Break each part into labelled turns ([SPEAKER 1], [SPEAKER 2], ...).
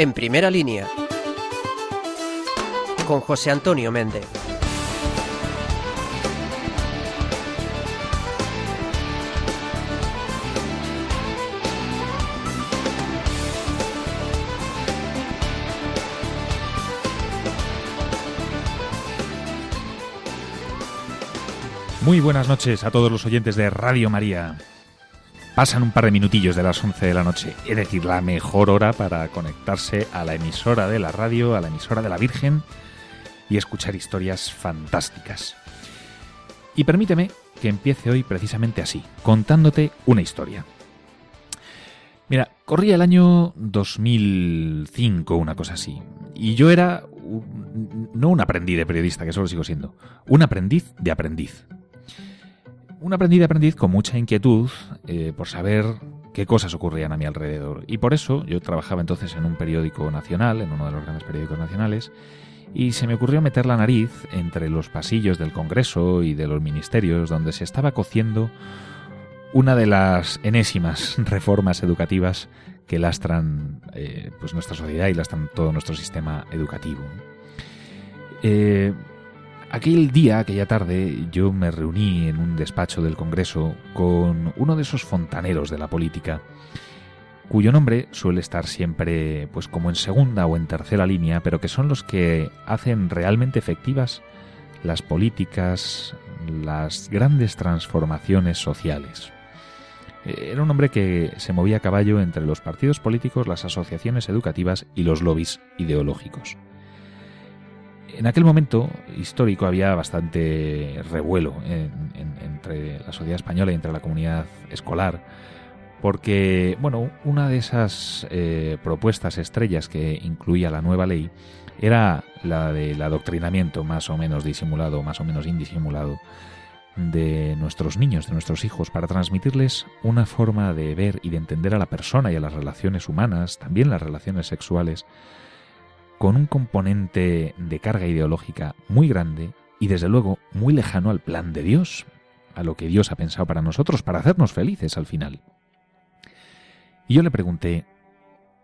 [SPEAKER 1] En primera línea, con José Antonio Méndez.
[SPEAKER 2] Muy buenas noches a todos los oyentes de Radio María. Pasan un par de minutillos de las 11 de la noche, es decir, la mejor hora para conectarse a la emisora de la radio, a la emisora de la Virgen y escuchar historias fantásticas. Y permíteme que empiece hoy precisamente así, contándote una historia. Mira, corría el año 2005, una cosa así, y yo era no un aprendiz de periodista, que solo sigo siendo, un aprendiz de aprendiz un aprendiz de aprendiz con mucha inquietud eh, por saber qué cosas ocurrían a mi alrededor. Y por eso yo trabajaba entonces en un periódico nacional, en uno de los grandes periódicos nacionales, y se me ocurrió meter la nariz entre los pasillos del Congreso y de los ministerios donde se estaba cociendo una de las enésimas reformas educativas que lastran eh, pues nuestra sociedad y lastran todo nuestro sistema educativo. Eh, Aquel día, aquella tarde, yo me reuní en un despacho del Congreso con uno de esos fontaneros de la política, cuyo nombre suele estar siempre pues como en segunda o en tercera línea, pero que son los que hacen realmente efectivas las políticas, las grandes transformaciones sociales. Era un hombre que se movía a caballo entre los partidos políticos, las asociaciones educativas y los lobbies ideológicos. En aquel momento histórico había bastante revuelo entre la sociedad española y entre la comunidad escolar, porque, bueno, una de esas eh, propuestas estrellas que incluía la nueva ley era la del adoctrinamiento más o menos disimulado, más o menos indisimulado, de nuestros niños, de nuestros hijos, para transmitirles una forma de ver y de entender a la persona y a las relaciones humanas, también las relaciones sexuales, con un componente de carga ideológica muy grande y desde luego muy lejano al plan de Dios, a lo que Dios ha pensado para nosotros, para hacernos felices al final. Y yo le pregunté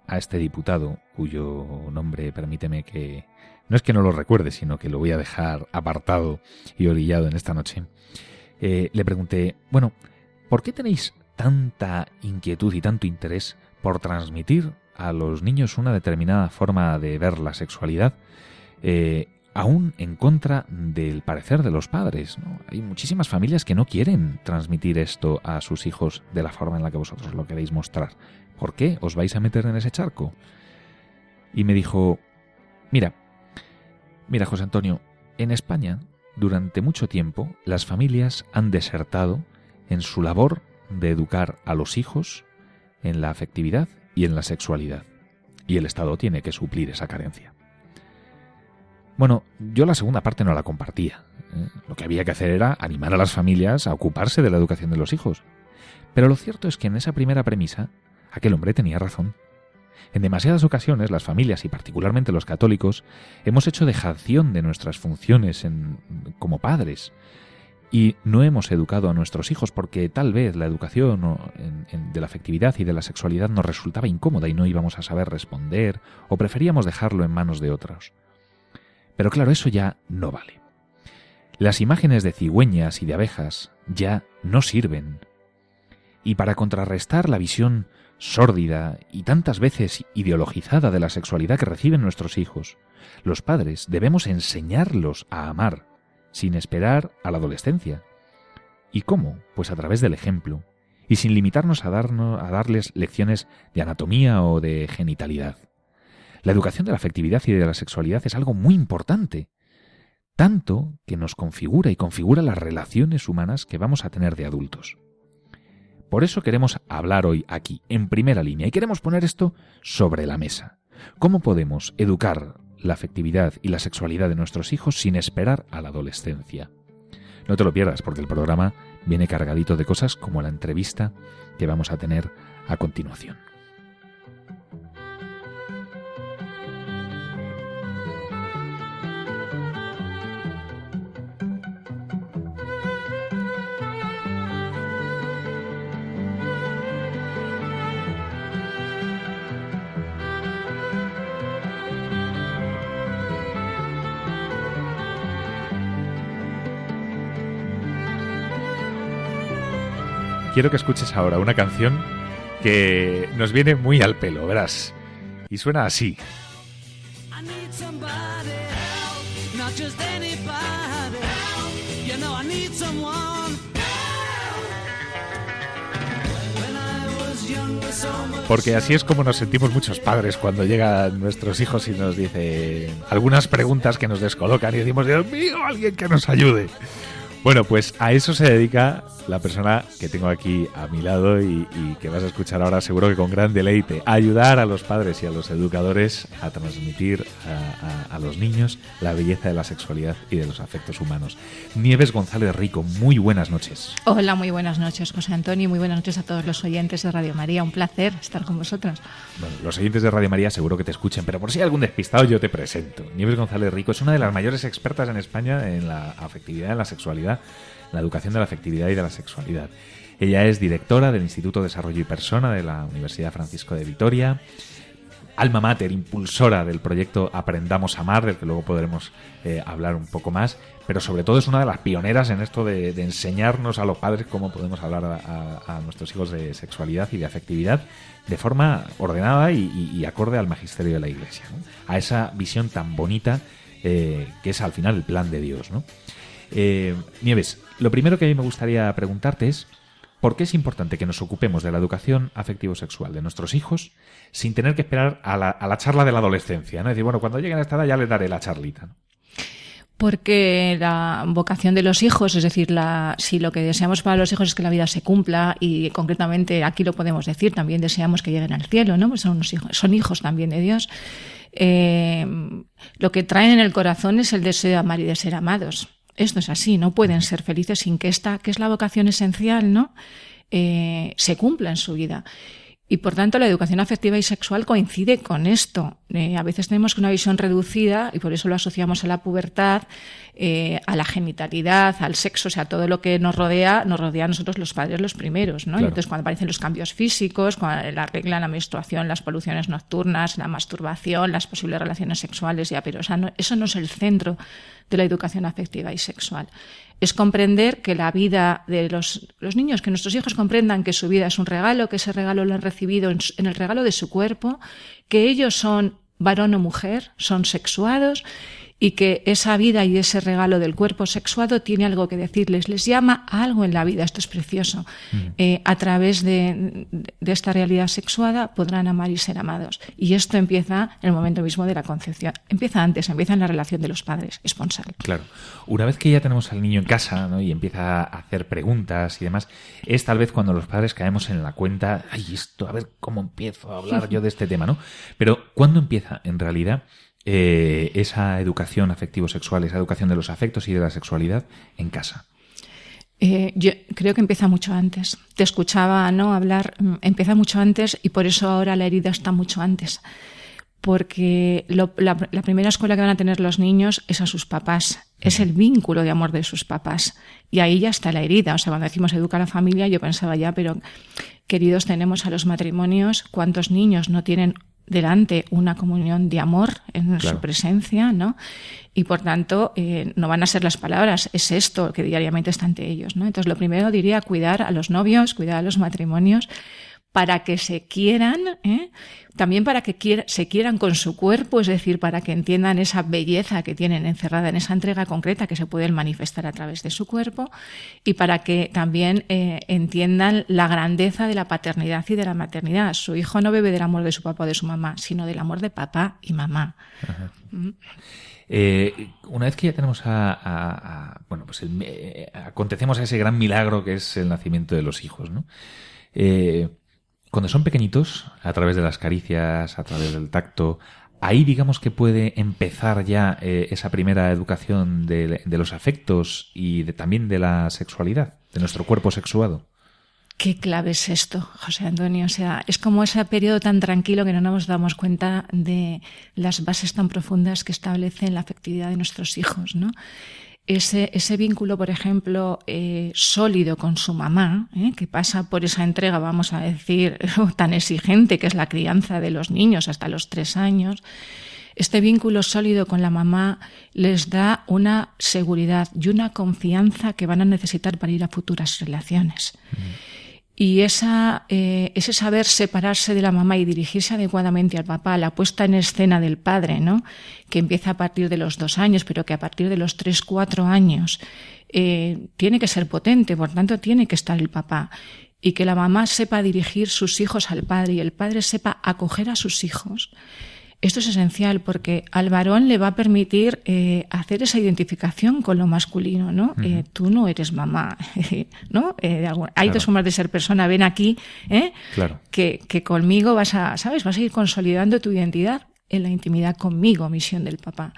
[SPEAKER 2] a este diputado, cuyo nombre permíteme que no es que no lo recuerde, sino que lo voy a dejar apartado y orillado en esta noche, eh, le pregunté, bueno, ¿por qué tenéis tanta inquietud y tanto interés por transmitir a los niños una determinada forma de ver la sexualidad, eh, aún en contra del parecer de los padres. Hay muchísimas familias que no quieren transmitir esto a sus hijos de la forma en la que vosotros lo queréis mostrar. ¿Por qué os vais a meter en ese charco? Y me dijo, mira, mira José Antonio, en España, durante mucho tiempo, las familias han desertado en su labor de educar a los hijos en la afectividad y en la sexualidad. Y el Estado tiene que suplir esa carencia. Bueno, yo la segunda parte no la compartía. ¿eh? Lo que había que hacer era animar a las familias a ocuparse de la educación de los hijos. Pero lo cierto es que en esa primera premisa, aquel hombre tenía razón. En demasiadas ocasiones las familias y particularmente los católicos hemos hecho dejación de nuestras funciones en, como padres y no hemos educado a nuestros hijos porque tal vez la educación de la afectividad y de la sexualidad nos resultaba incómoda y no íbamos a saber responder o preferíamos dejarlo en manos de otros. Pero claro, eso ya no vale. Las imágenes de cigüeñas y de abejas ya no sirven. Y para contrarrestar la visión sórdida y tantas veces ideologizada de la sexualidad que reciben nuestros hijos, los padres debemos enseñarlos a amar sin esperar a la adolescencia. ¿Y cómo? Pues a través del ejemplo, y sin limitarnos a, darnos, a darles lecciones de anatomía o de genitalidad. La educación de la afectividad y de la sexualidad es algo muy importante, tanto que nos configura y configura las relaciones humanas que vamos a tener de adultos. Por eso queremos hablar hoy aquí, en primera línea, y queremos poner esto sobre la mesa. ¿Cómo podemos educar la afectividad y la sexualidad de nuestros hijos sin esperar a la adolescencia. No te lo pierdas porque el programa viene cargadito de cosas como la entrevista que vamos a tener a continuación. Quiero que escuches ahora una canción que nos viene muy al pelo, verás. Y suena así. Porque así es como nos sentimos muchos padres cuando llegan nuestros hijos y nos dicen algunas preguntas que nos descolocan y decimos, Dios mío, alguien que nos ayude. Bueno, pues a eso se dedica la persona que tengo aquí a mi lado y, que vas a escuchar ahora seguro que con gran deleite. Ayudar a los padres y a los educadores a transmitir a, los niños la belleza de la sexualidad y de los afectos humanos. Nieves González Rico, muy buenas noches.
[SPEAKER 3] Hola, muy buenas noches, José Antonio, muy buenas noches a todos los oyentes de Radio María. Un placer estar con vosotros.
[SPEAKER 2] Bueno, los oyentes de Radio María seguro que te escuchen, pero por si hay algún despistado yo te presento. Nieves González Rico es una de las mayores expertas en España en la afectividad, en la sexualidad la educación de la afectividad y de la sexualidad. Ella es directora del Instituto de Desarrollo y Persona de la Universidad Francisco de Vitoria, alma mater, impulsora del proyecto Aprendamos a Amar, del que luego podremos eh, hablar un poco más, pero sobre todo es una de las pioneras en esto de, enseñarnos a los padres cómo podemos hablar a, nuestros hijos de sexualidad y de afectividad de forma ordenada y, acorde al magisterio de la Iglesia, a esa visión tan bonita eh, que es al final el plan de Dios. ¿no? Eh, Nieves, lo primero que a mí me gustaría preguntarte es, ¿por qué es importante que nos ocupemos de la educación afectivo-sexual de nuestros hijos sin tener que esperar a la, charla de la adolescencia? ¿no? Es decir, bueno, cuando lleguen a esta edad ya les daré la charlita.
[SPEAKER 3] porque la vocación de los hijos, es decir, si lo que deseamos para los hijos es que la vida se cumpla y concretamente aquí lo podemos decir, también deseamos que lleguen al cielo, ¿no? Pues son, hijos, son hijos también de Dios. Eh, lo que traen en el corazón es el deseo de amar y de ser amados. Esto es así, no pueden ser felices sin que esta, que es la vocación esencial, ¿no? Eh, se cumpla en su vida. Y por tanto, la educación afectiva y sexual coincide con esto. Eh, a veces tenemos una visión reducida y por eso lo asociamos a la pubertad, eh, a la genitalidad, al sexo, o sea, todo lo que nos rodea, nos rodea a nosotros los padres los primeros, ¿no? entonces, cuando aparecen los cambios físicos, cuando la regla, la menstruación, las poluciones nocturnas, la masturbación, las posibles relaciones sexuales, ya, pero eso no es el centro de la educación afectiva y sexual es comprender que la vida de los, niños, que nuestros hijos comprendan que su vida es un regalo, que ese regalo lo han recibido en, en el regalo de su cuerpo, que ellos son varón o mujer, son sexuados y que esa vida y ese regalo del cuerpo sexuado tiene algo que decirles, les llama a algo en la vida, esto es precioso. Mm. Eh, a través de, esta realidad sexuada podrán amar y ser amados. Y esto empieza en el momento mismo de la concepción. Empieza antes, empieza en la relación de los padres, esponsal.
[SPEAKER 2] Claro. Una vez que ya tenemos al niño en casa y empieza a hacer preguntas y demás, es tal vez cuando los padres caemos en la cuenta, ay, esto, a ver cómo empiezo a hablar yo de este tema, ¿no? Pero ¿cuándo empieza en realidad? Eh, esa educación afectivo-sexual, esa educación de los afectos y de la sexualidad en casa?
[SPEAKER 3] Eh, yo creo que empieza mucho antes. Te escuchaba no hablar, mm, empieza mucho antes y por eso ahora la herida está mucho antes. Porque la, la, primera escuela que van a tener los niños es a sus papás, es el vínculo de amor de sus papás. Y ahí ya está la herida. O sea, cuando decimos educar a la familia, yo pensaba ya, pero queridos, tenemos a los matrimonios, ¿cuántos niños no tienen delante una comunión de amor en su presencia, ¿no? Y por tanto, eh, no van a ser las palabras, es esto que diariamente está ante ellos, ¿no? Entonces, lo primero diría cuidar a los novios, cuidar a los matrimonios, para que se quieran, ¿eh? también para que se quieran con su cuerpo, es decir, para que entiendan esa belleza que tienen encerrada en esa entrega concreta que se puede manifestar a través de su cuerpo y para que también eh, entiendan la grandeza de la paternidad y de la maternidad. Su hijo no bebe del amor de su papá o de su mamá, sino del amor de papá y mamá.
[SPEAKER 2] Mm. Eh, una vez que ya tenemos a, bueno, pues acontecemos a ese gran milagro que es el nacimiento de los hijos, ¿no? Cuando son pequeñitos, a través de las caricias, a través del tacto, ahí digamos que puede empezar ya eh, esa primera educación de, los afectos y también de la sexualidad, de nuestro cuerpo sexuado.
[SPEAKER 3] Qué clave es esto, José Antonio. O sea, es como ese periodo tan tranquilo que no nos damos cuenta de las bases tan profundas que establecen la afectividad de nuestros hijos, ¿no? Ese, ese vínculo, por ejemplo, eh, sólido con su mamá, eh, que pasa por esa entrega, vamos a decir, tan exigente que es la crianza de los niños hasta los tres años, este vínculo sólido con la mamá les da una seguridad y una confianza que van a necesitar para ir a futuras relaciones. Y esa, eh, ese saber separarse de la mamá y dirigirse adecuadamente al papá, la puesta en escena del padre, ¿no? que empieza a partir de los dos años, pero que a partir de los tres, cuatro años eh, tiene que ser potente, por tanto tiene que estar el papá. Y que la mamá sepa dirigir sus hijos al padre y el padre sepa acoger a sus hijos esto es esencial porque al varón le va a permitir eh, hacer esa identificación con lo masculino, ¿no? Eh, tú no eres mamá, ¿no? Eh, hay dos formas de ser persona. Ven aquí, ¿eh?
[SPEAKER 2] Claro.
[SPEAKER 3] Que, que conmigo vas a, ¿sabes? Vas a ir consolidando tu identidad en la intimidad conmigo, misión del papá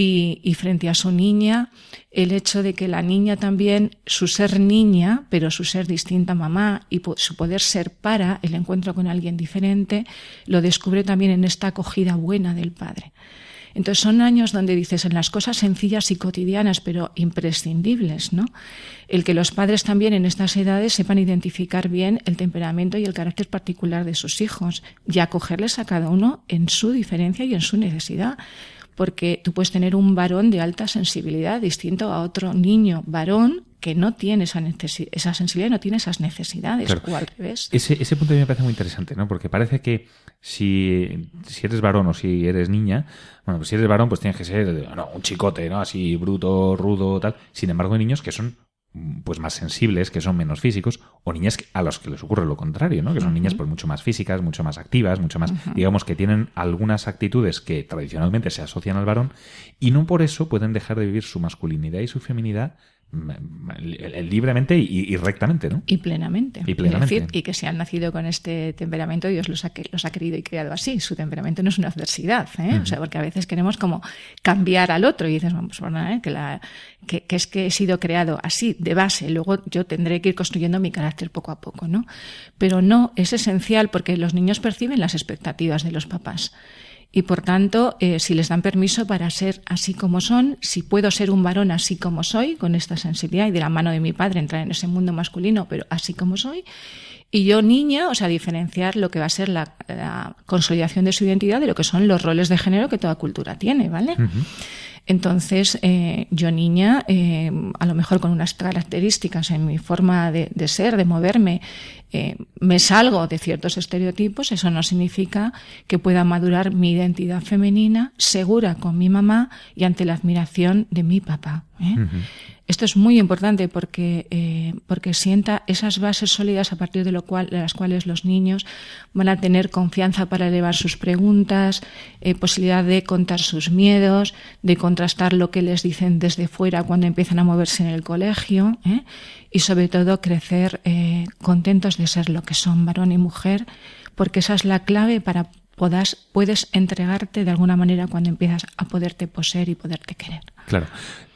[SPEAKER 3] y, frente a su niña, el hecho de que la niña también, su ser niña, pero su ser distinta mamá y su poder ser para el encuentro con alguien diferente, lo descubre también en esta acogida buena del padre. Entonces son años donde dices en las cosas sencillas y cotidianas, pero imprescindibles, ¿no? El que los padres también en estas edades sepan identificar bien el temperamento y el carácter particular de sus hijos y acogerles a cada uno en su diferencia y en su necesidad porque tú puedes tener un varón de alta sensibilidad distinto a otro niño varón que no tiene esa, esa sensibilidad, no tiene esas necesidades, o al revés.
[SPEAKER 2] Ese, ese punto a mí me parece muy interesante, ¿no? Porque parece que si, si eres varón o si eres niña, bueno, pues si eres varón, pues tienes que ser un chicote, ¿no? Así bruto, rudo, tal. Sin embargo, hay niños que son pues más sensibles, que son menos físicos, o niñas a los que les ocurre lo contrario, ¿no? Que son niñas pues mucho más físicas, mucho más activas, mucho más, digamos que tienen algunas actitudes que tradicionalmente se asocian al varón y no por eso pueden dejar de vivir su masculinidad y su feminidad libremente y, rectamente, ¿no?
[SPEAKER 3] Y plenamente.
[SPEAKER 2] Y plenamente.
[SPEAKER 3] y que se han nacido con este temperamento, Dios los ha, los ha querido y creado así. Su temperamento no es una adversidad, ¿eh? O sea, porque a veces queremos como cambiar al otro y dices, vamos, bueno, ¿eh? que, la, que, que, es que he sido creado así, de base, luego yo tendré que ir construyendo mi carácter poco a poco, ¿no? Pero no, es esencial porque los niños perciben las expectativas de los papás y por tanto, eh, si les dan permiso para ser así como son, si puedo ser un varón así como soy, con esta sensibilidad y de la mano de mi padre entrar en ese mundo masculino, pero así como soy, y yo niña, o sea, diferenciar lo que va a ser la, consolidación de su identidad de lo que son los roles de género que toda cultura tiene, ¿vale? Entonces, eh, yo niña, eh, a lo mejor con unas características en mi forma de, ser, de moverme, eh, me salgo de ciertos estereotipos, eso no significa que pueda madurar mi identidad femenina segura con mi mamá y ante la admiración de mi papá. Esto es muy importante porque, eh, porque sienta esas bases sólidas a partir de, lo cual, de las cuales los niños van a tener confianza para elevar sus preguntas, eh, posibilidad de contar sus miedos, de contrastar lo que les dicen desde fuera cuando empiezan a moverse en el colegio ¿eh? y sobre todo crecer contentos de ser lo que son varón y mujer, porque esa es la clave para podas, puedes entregarte de alguna manera cuando empiezas a poderte poseer y poderte querer.
[SPEAKER 2] Claro.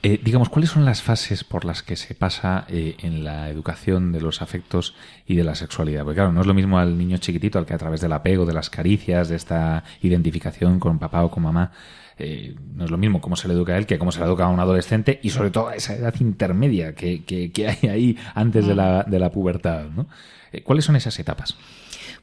[SPEAKER 2] Eh, digamos, ¿cuáles son las fases por las que se pasa eh, en la educación de los afectos y de la sexualidad? Porque claro, no es lo mismo al niño chiquitito al que a través del apego, de las caricias, de esta identificación con papá o con mamá, eh, no es lo mismo cómo se le educa a él que cómo se le educa a un adolescente y sobre todo a esa edad intermedia que, que, hay ahí antes de la, de la pubertad. ¿no? ¿Cuáles son esas etapas?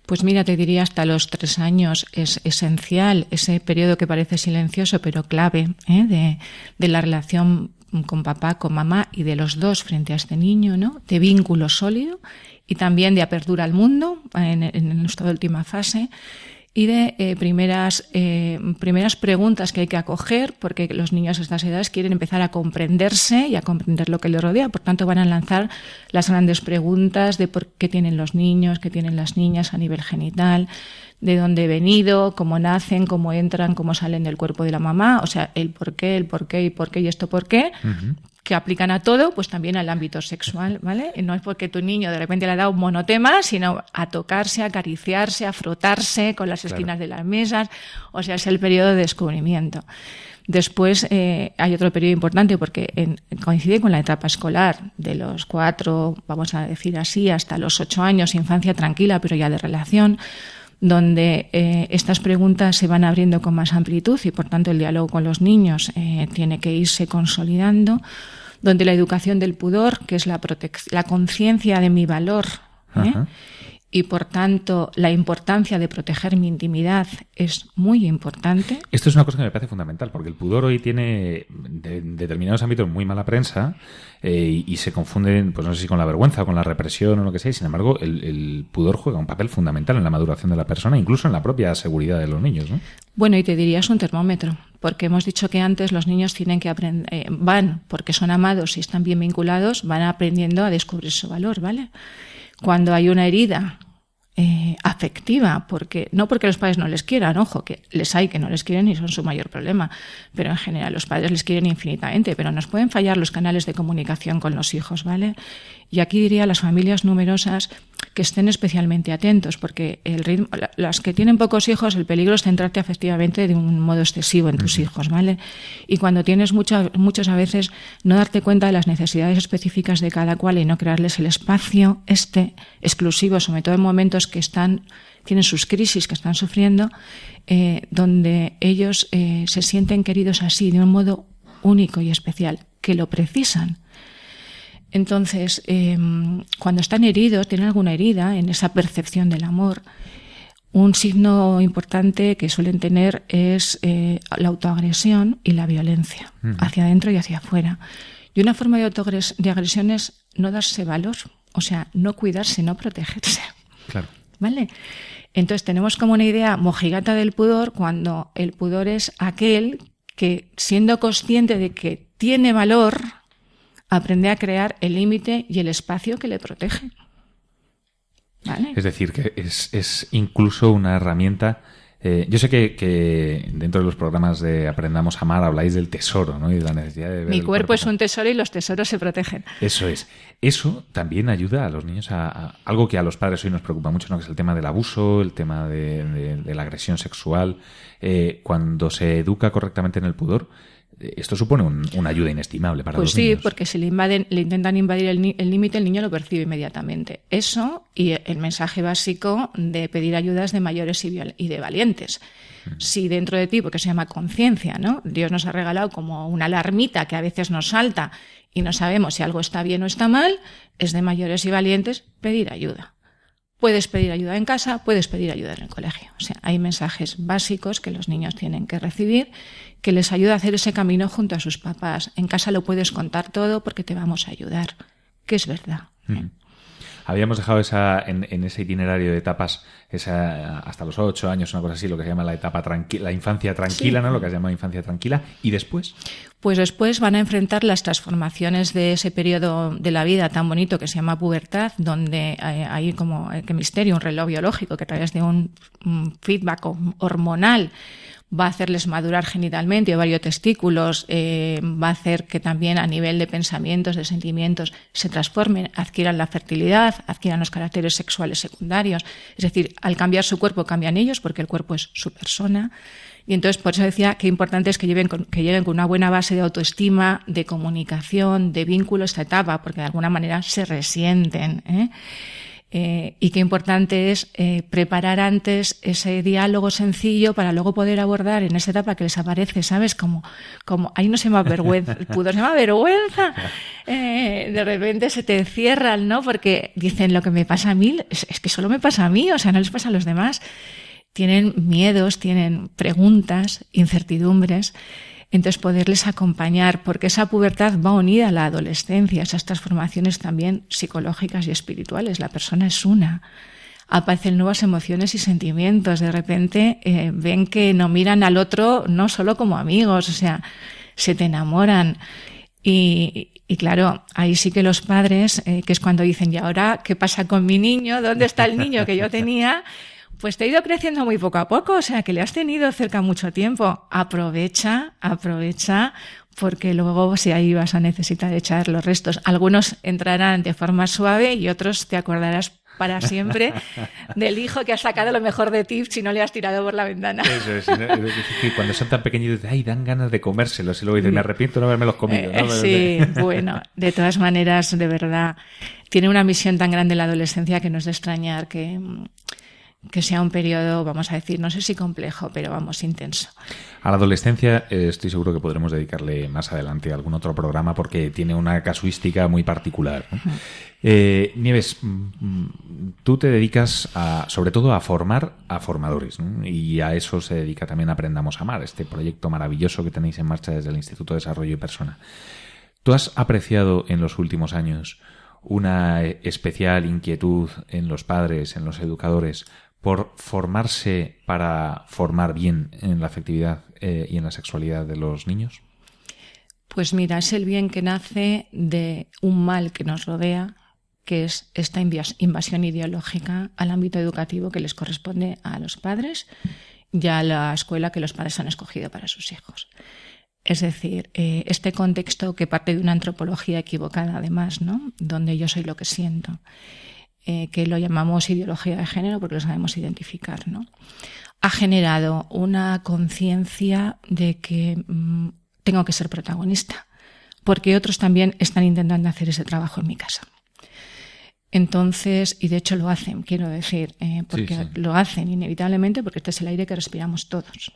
[SPEAKER 3] Pues mira, te diría hasta los tres años es esencial ese periodo que parece silencioso pero clave ¿eh? de, la relación con papá, con mamá y de los dos frente a este niño, ¿no? De vínculo sólido y también de apertura al mundo en, en nuestra última fase y de eh, primeras, eh, primeras preguntas que hay que acoger, porque los niños a estas edades quieren empezar a comprenderse y a comprender lo que les rodea. Por tanto, van a lanzar las grandes preguntas de por qué tienen los niños, qué tienen las niñas a nivel genital, de dónde he venido, cómo nacen, cómo entran, cómo salen del cuerpo de la mamá, o sea, el por qué, el por qué y por qué y esto por qué, que aplican a todo, pues también al ámbito sexual, ¿vale? Y no es porque tu niño de repente le ha dado un monotema, sino a tocarse, a acariciarse, a frotarse con las esquinas de las mesas, o sea, es el periodo de descubrimiento. Después eh, hay otro periodo importante porque coincide con la etapa escolar de los cuatro, vamos a decir así, hasta los ocho años, infancia tranquila, pero ya de relación, donde eh, estas preguntas se van abriendo con más amplitud y por tanto el diálogo con los niños eh, tiene que irse consolidando donde la educación del pudor, que es la, la conciencia de mi valor, ¿eh? Y por tanto la importancia de proteger mi intimidad es muy importante.
[SPEAKER 2] Esto es una cosa que me parece fundamental, porque el pudor hoy tiene en determinados ámbitos muy mala prensa eh, y, se confunden, pues no sé si con la vergüenza o con la represión o lo que sea, sin embargo el, pudor juega un papel fundamental en la maduración de la persona, incluso en la propia seguridad de los niños. ¿no?
[SPEAKER 3] Bueno, y te diría es un termómetro, porque hemos dicho que antes los niños tienen que aprender, eh, van, porque son amados y están bien vinculados, van aprendiendo a descubrir su valor, ¿vale? Cuando hay una herida eh, afectiva, porque no porque los padres no les quieran, ojo, que les hay que no les quieren y son su mayor problema, pero en general los padres les quieren infinitamente, pero nos pueden fallar los canales de comunicación con los hijos, ¿vale? Y aquí diría las familias numerosas que estén especialmente atentos, porque el ritmo, las que tienen pocos hijos, el peligro es centrarte afectivamente de un modo excesivo en tus hijos, ¿vale? Y cuando tienes muchos, muchos a veces, no darte cuenta de las necesidades específicas de cada cual y no crearles el espacio este exclusivo, sobre todo en momentos que están tienen sus crisis que están sufriendo, eh, donde ellos eh, se sienten queridos así, de un modo único y especial, que lo precisan. Entonces, em, cuando están heridos, tienen alguna herida en esa percepción del amor, un signo importante que suelen tener es eh, la autoagresión y la violencia, hacia adentro y hacia afuera. Y una forma de, de agresión es no darse valor, o sea, no cuidarse, no protegerse.
[SPEAKER 2] Claro.
[SPEAKER 3] ¿Vale? Entonces tenemos como una idea mojigata del pudor cuando el pudor es aquel que, siendo consciente de que tiene valor, aprende a crear el límite y el espacio que le protege.
[SPEAKER 2] Es decir, que es, incluso una herramienta. Eh, yo sé que, dentro de los programas de Aprendamos a Amar habláis del tesoro, ¿no? Y de la necesidad de ver
[SPEAKER 3] Mi cuerpo, es un tesoro y los tesoros se protegen.
[SPEAKER 2] Eso es. Eso también ayuda a los niños a, algo que a los padres hoy nos preocupa mucho, ¿no? Que es el tema del abuso, el tema de, la agresión sexual. Eh, cuando se educa correctamente en el pudor, esto supone una ayuda inestimable para
[SPEAKER 3] pues
[SPEAKER 2] los niños.
[SPEAKER 3] Pues sí, porque si le, invaden, le intentan invadir el límite, el, niño lo percibe inmediatamente. Eso y el mensaje básico de pedir ayudas de mayores y, de valientes. Si dentro de ti, porque se llama conciencia, ¿no? Dios nos ha regalado como una alarmita que a veces nos salta y no sabemos si algo está bien o está mal, es de mayores y valientes pedir ayuda. Puedes pedir ayuda en casa, puedes pedir ayuda en el colegio. O sea, hay mensajes básicos que los niños tienen que recibir que les ayuda a hacer ese camino junto a sus papás. En casa lo puedes contar todo porque te vamos a ayudar, que es verdad.
[SPEAKER 2] Habíamos dejado esa, en, ese itinerario de etapas, esa, hasta los ocho años, una cosa así, lo que se llama la etapa tranquila, la infancia tranquila, ¿no? Lo que se llama infancia tranquila. ¿Y después?
[SPEAKER 3] Pues después van a enfrentar las transformaciones de ese periodo de la vida tan bonito que se llama pubertad, donde hay como, eh, que misterio, un reloj biológico que a través de un feedback hormonal va a hacerles madurar genitalmente, varios testículos, eh, va a hacer que también a nivel de pensamientos, de sentimientos, se transformen, adquieran la fertilidad, adquieran los caracteres sexuales secundarios. Es decir, al cambiar su cuerpo cambian ellos porque el cuerpo es su persona. Y entonces por eso decía que importante es que lleven que lleguen con una buena base de autoestima, de comunicación, de vínculo esta etapa, porque de alguna manera se resienten. ¿eh? Eh, y qué importante es eh, preparar antes ese diálogo sencillo para luego poder abordar en esa etapa que les aparece, ¿sabes? Como, como ahí no se llama vergüenza, el pudor se llama vergüenza. Eh, de repente se te cierran, ¿no? Porque dicen lo que me pasa a mí, es, es que solo me pasa a mí, o sea, no les pasa a los demás. Tienen miedos, tienen preguntas, incertidumbres. Entonces, poderles acompañar, porque esa pubertad va unida a la adolescencia, esas transformaciones también psicológicas y espirituales. La persona es una. Aparecen nuevas emociones y sentimientos. De repente eh, ven que no miran al otro no solo como amigos, o sea, se te enamoran. Y, claro, ahí sí que los padres, eh, que es cuando dicen, ¿y ahora qué pasa con mi niño? ¿Dónde está el niño que yo tenía? Pues te ha ido creciendo muy poco a poco, o sea que le has tenido cerca mucho tiempo. Aprovecha, aprovecha, porque luego si ahí vas a necesitar echar los restos. Algunos entrarán de forma suave y otros te acordarás para siempre del hijo que ha sacado lo mejor de ti si no le has tirado por la ventana.
[SPEAKER 2] Eso es, cuando son tan pequeñitos, ay, dan ganas de comérselos y luego dicen, me arrepiento de no haberme los comido.
[SPEAKER 3] ¿no? Eh, sí, bueno, de todas maneras, de verdad, tiene una misión tan grande la adolescencia que no es de extrañar que que sea un periodo, vamos a decir, no sé si complejo, pero vamos, intenso.
[SPEAKER 2] A la adolescencia eh, estoy seguro que podremos dedicarle más adelante algún otro programa porque tiene una casuística muy particular. Eh, Nieves, mm, mm, tú te dedicas a, sobre todo a formar a formadores y a eso se dedica también Aprendamos a Amar, este proyecto maravilloso que tenéis en marcha desde el Instituto de Desarrollo y Persona. ¿Tú has apreciado en los últimos años una especial inquietud en los padres, en los educadores, por formarse para formar bien en la afectividad eh, y en la sexualidad de los niños?
[SPEAKER 3] Pues mira, es el bien que nace de un mal que nos rodea, que es esta invasión ideológica al ámbito educativo que les corresponde a los padres y a la escuela que los padres han escogido para sus hijos. Es decir, eh, este contexto que parte de una antropología equivocada, además, ¿no? donde yo soy lo que siento, eh, que lo llamamos ideología de género porque lo sabemos identificar, ¿no? ha generado una conciencia de que mm, tengo que ser protagonista, porque otros también están intentando hacer ese trabajo en mi casa. Entonces, y de hecho lo hacen, quiero decir, eh, porque lo hacen inevitablemente porque este es el aire que respiramos todos.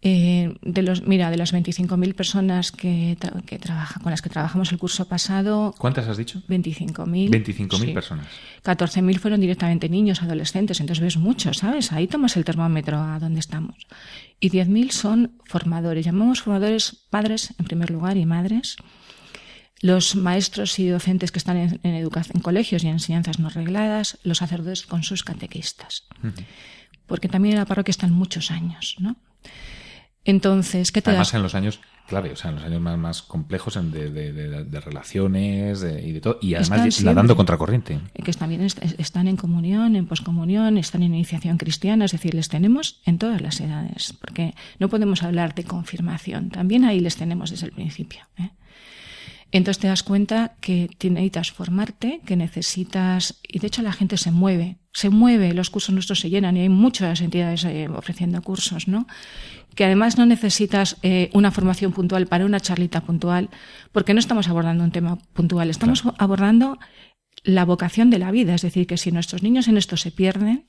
[SPEAKER 3] Eh, de los, mira, de las 25.000 personas que, que trabajan, con las que trabajamos el curso pasado.
[SPEAKER 2] ¿Cuántas has dicho?
[SPEAKER 3] 25.000.
[SPEAKER 2] 25.000 personas.
[SPEAKER 3] 14.000 fueron directamente niños, adolescentes, entonces ves mucho, ¿sabes? Ahí tomas el termómetro a dónde estamos. Y 10.000 son formadores. Llamamos formadores padres, en primer lugar, y madres. Los maestros y docentes que están en, en, en colegios y en enseñanzas no regladas, los sacerdotes con sus catequistas. Porque también en la parroquia están muchos años, ¿no? Entonces, ¿qué te
[SPEAKER 2] Además, en los años, clave, o sea, en los años más, más complejos de, de, de, relaciones y de todo, y además nadando contracorriente.
[SPEAKER 3] Que también están en comunión, en poscomunión, están en iniciación cristiana, es decir, les tenemos en todas las edades, porque no podemos hablar de confirmación, también ahí les tenemos desde el principio. ¿eh? Entonces te das cuenta que necesitas formarte, que necesitas, y de hecho la gente se mueve, se mueve, los cursos nuestros se llenan y hay muchas entidades eh, ofreciendo cursos, ¿no? Que además no necesitas eh, una formación puntual para una charlita puntual, porque no estamos abordando un tema puntual, estamos claro. abordando la vocación de la vida, es decir, que si nuestros niños en esto se pierden,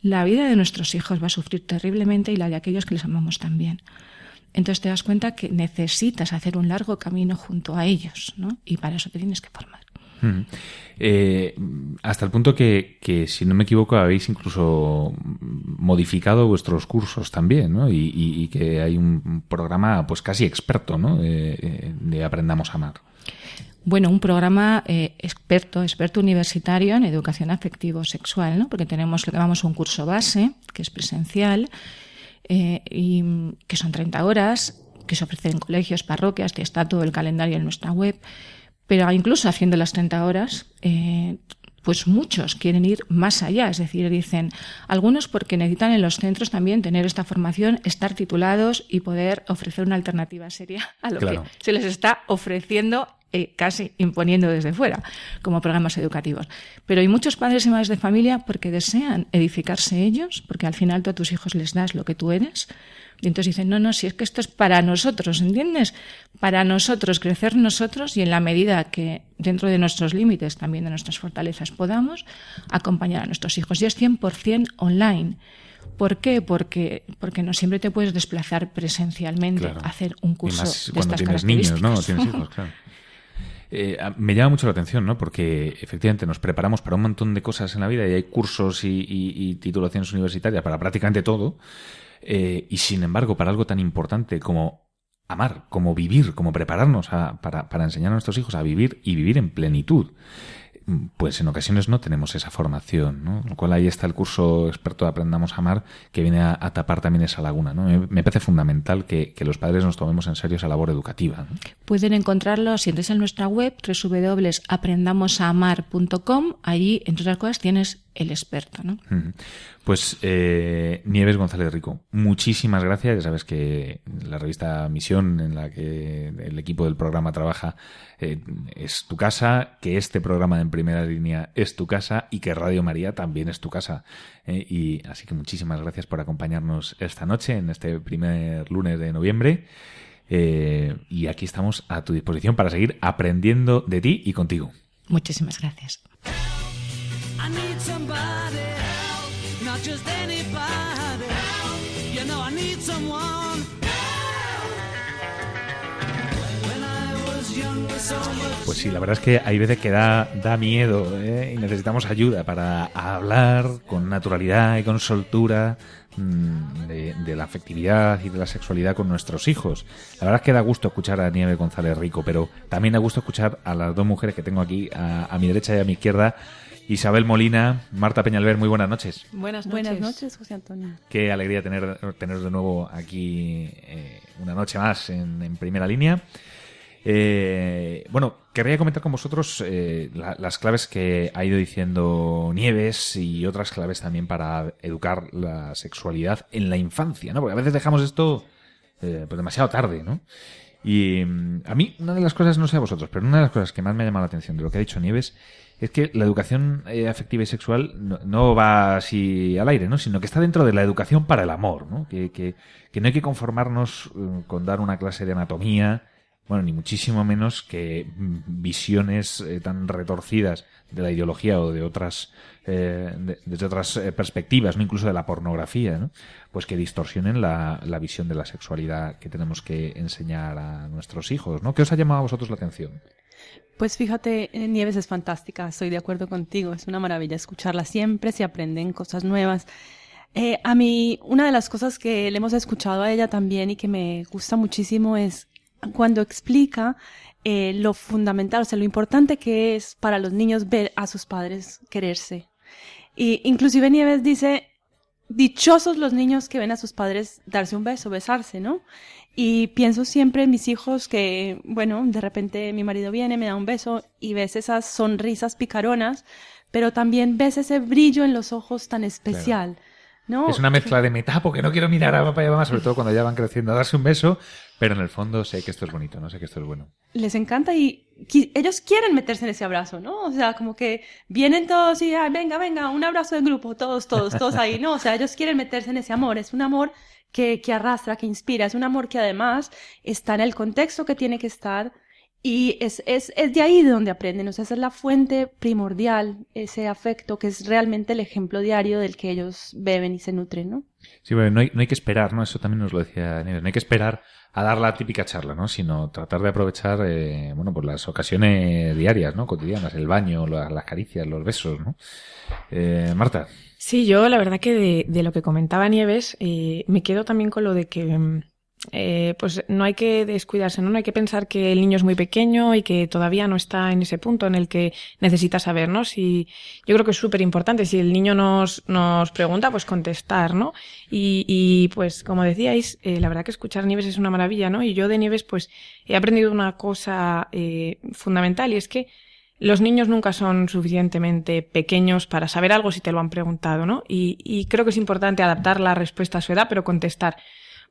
[SPEAKER 3] la vida de nuestros hijos va a sufrir terriblemente y la de aquellos que les amamos también. Entonces te das cuenta que necesitas hacer un largo camino junto a ellos, ¿no? Y para eso te tienes que formar.
[SPEAKER 2] Eh, hasta el punto que, que, si no me equivoco, habéis incluso modificado vuestros cursos también, ¿no? Y, y, y que hay un programa, pues casi experto, ¿no? De, de Aprendamos a Amar.
[SPEAKER 3] Bueno, un programa eh, experto, experto universitario en educación afectivo-sexual, ¿no? Porque tenemos lo que llamamos un curso base, que es presencial, eh, y que son 30 horas, que se ofrecen en colegios, parroquias, que está todo el calendario en nuestra web. Pero incluso haciendo las 30 horas, eh, pues muchos quieren ir más allá, es decir, dicen algunos porque necesitan en los centros también tener esta formación, estar titulados y poder ofrecer una alternativa seria a lo claro. que se les está ofreciendo eh, casi imponiendo desde fuera como programas educativos. Pero hay muchos padres y madres de familia porque desean edificarse ellos, porque al final tú a tus hijos les das lo que tú eres. Y entonces dicen, no, no, si es que esto es para nosotros, ¿entiendes? Para nosotros, crecer nosotros y en la medida que dentro de nuestros límites, también de nuestras fortalezas, podamos acompañar a nuestros hijos. Y es 100% online. ¿Por qué? Porque, porque no siempre te puedes desplazar presencialmente
[SPEAKER 2] claro.
[SPEAKER 3] a hacer un curso
[SPEAKER 2] y más
[SPEAKER 3] de
[SPEAKER 2] cuando
[SPEAKER 3] estas
[SPEAKER 2] tienes niños. ¿no? Tienes hijos, claro. Eh, me llama mucho la atención, ¿no? Porque efectivamente nos preparamos para un montón de cosas en la vida y hay cursos y, titulaciones universitarias para prácticamente todo. Eh, y sin embargo, para algo tan importante como amar, como vivir, como prepararnos a, para, para enseñar a nuestros hijos a vivir y vivir en plenitud, pues en ocasiones no tenemos esa formación, ¿no? Lo cual ahí está el curso experto de Aprendamos a Amar que viene a, tapar también esa laguna. Me, parece fundamental que, los padres nos tomemos en serio esa labor educativa.
[SPEAKER 3] Pueden encontrarlo si entras en nuestra web www.aprendamosamar.com, allí entre otras cosas tienes el experto, ¿no?
[SPEAKER 2] Pues eh, Nieves González Rico, muchísimas gracias. Ya sabes que la revista Misión, en la que el equipo del programa trabaja, eh, es tu casa, que este programa de En Primera Línea es tu casa y que Radio María también es tu casa. Eh, y así que muchísimas gracias por acompañarnos esta noche, en este primer lunes de noviembre. Y aquí estamos a tu disposición para seguir aprendiendo de ti y contigo.
[SPEAKER 3] Muchísimas gracias.
[SPEAKER 2] Pues sí, la verdad es que hay veces que da, da miedo ¿eh? y necesitamos ayuda para hablar con naturalidad y con soltura mm, de, la afectividad y de la sexualidad con nuestros hijos. La verdad es que da gusto escuchar a Nieve González Rico, pero también da gusto escuchar a las dos mujeres que tengo aquí, a, mi derecha y a mi izquierda. Isabel Molina, Marta Peñalver, muy buenas noches.
[SPEAKER 4] Buenas noches.
[SPEAKER 5] Buenas noches, José Antonio.
[SPEAKER 2] Qué alegría tener, tener de nuevo aquí eh, una noche más en, en primera línea. Eh, bueno, querría comentar con vosotros eh, las claves que ha ido diciendo Nieves y otras claves también para educar la sexualidad en la infancia, ¿no? Porque a veces dejamos esto eh, pues demasiado tarde, ¿no? Y mm, a mí, una de las cosas, no sé a vosotros, pero una de las cosas que más me ha llamado la atención de lo que ha dicho Nieves es que la educación afectiva y sexual no, va así al aire, ¿no? Sino que está dentro de la educación para el amor, ¿no? Que, no hay que conformarnos con dar una clase de anatomía, bueno, ni muchísimo menos que visiones eh, tan retorcidas de la ideología o de otras, eh, desde otras eh, perspectivas, no incluso de la pornografía, ¿no? pues que distorsionen la, la, visión de la sexualidad que tenemos que enseñar a nuestros hijos. ¿no? ¿Qué os ha llamado a vosotros la atención?
[SPEAKER 5] Pues fíjate, Nieves es fantástica, estoy de acuerdo contigo, es una maravilla escucharla siempre, se aprenden cosas nuevas. a mí, una de las cosas que le hemos escuchado a ella también y que me gusta muchísimo es cuando explica eh, lo fundamental, o sea, lo importante que es para los niños ver a sus padres quererse. Y inclusive Nieves dice, dichosos los niños que ven a sus padres darse un beso, besarse, ¿no? Y pienso siempre en mis hijos que, bueno, de repente mi marido viene, me da un beso y ves esas sonrisas picaronas, pero también ves ese brillo en los ojos tan especial.
[SPEAKER 2] Es una mezcla de meta porque no quiero mirar a papá y a mamá, sobre todo cuando ya van creciendo, a darse un beso, pero en el fondo sé que esto es bonito, no sé que esto es bueno.
[SPEAKER 5] Les encanta y ellos quieren meterse en ese abrazo, ¿no? O sea, como que vienen todos y, venga, venga, un abrazo de grupo, todos, todos, todos ahí, ¿no? O sea, ellos quieren meterse en ese amor, es un amor que, arrastra, que inspira, es un amor que además está en el contexto que tiene que estar y es, es, es de ahí de donde aprenden, o sea, esa es la fuente primordial, ese afecto que es realmente el ejemplo diario del que ellos beben y se nutren, ¿no?
[SPEAKER 2] Sí, bueno, no hay, no hay que esperar, ¿no? Eso también nos lo decía Nieves, no hay que esperar a dar la típica charla, ¿no? Sino tratar de aprovechar, eh, bueno, pues las ocasiones diarias, ¿no? Cotidianas, el baño, las, caricias, los besos, ¿no? Eh, Marta.
[SPEAKER 4] Sí, yo la verdad que de, de lo que comentaba Nieves, eh, me quedo también con lo de que mm, eh, pues no hay que descuidarse, ¿no? ¿no? hay que pensar que el niño es muy pequeño y que todavía no está en ese punto en el que necesita saber, ¿no? Si, yo creo que es súper importante, si el niño nos, nos pregunta, pues contestar, ¿no? Y, y pues como decíais, eh, la verdad que escuchar Nieves es una maravilla, ¿no? Y yo de Nieves, pues he aprendido una cosa eh, fundamental y es que los niños nunca son suficientemente pequeños para saber algo si te lo han preguntado, ¿no? Y, y creo que es importante adaptar la respuesta a su edad, pero contestar.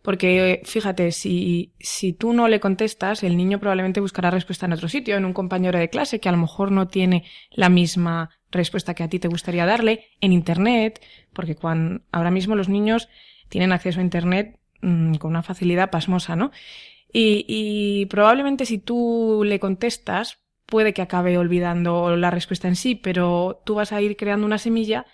[SPEAKER 4] Porque fíjate, si, si tú no le contestas, el niño probablemente buscará respuesta en otro sitio, en un compañero de clase que a lo mejor no tiene la misma respuesta que a ti te gustaría darle, en Internet, porque cuando, ahora mismo los niños tienen acceso a Internet mm, con una facilidad pasmosa, ¿no? Y, y probablemente si tú le contestas, puede que acabe olvidando la respuesta en sí, pero tú vas a ir creando una semilla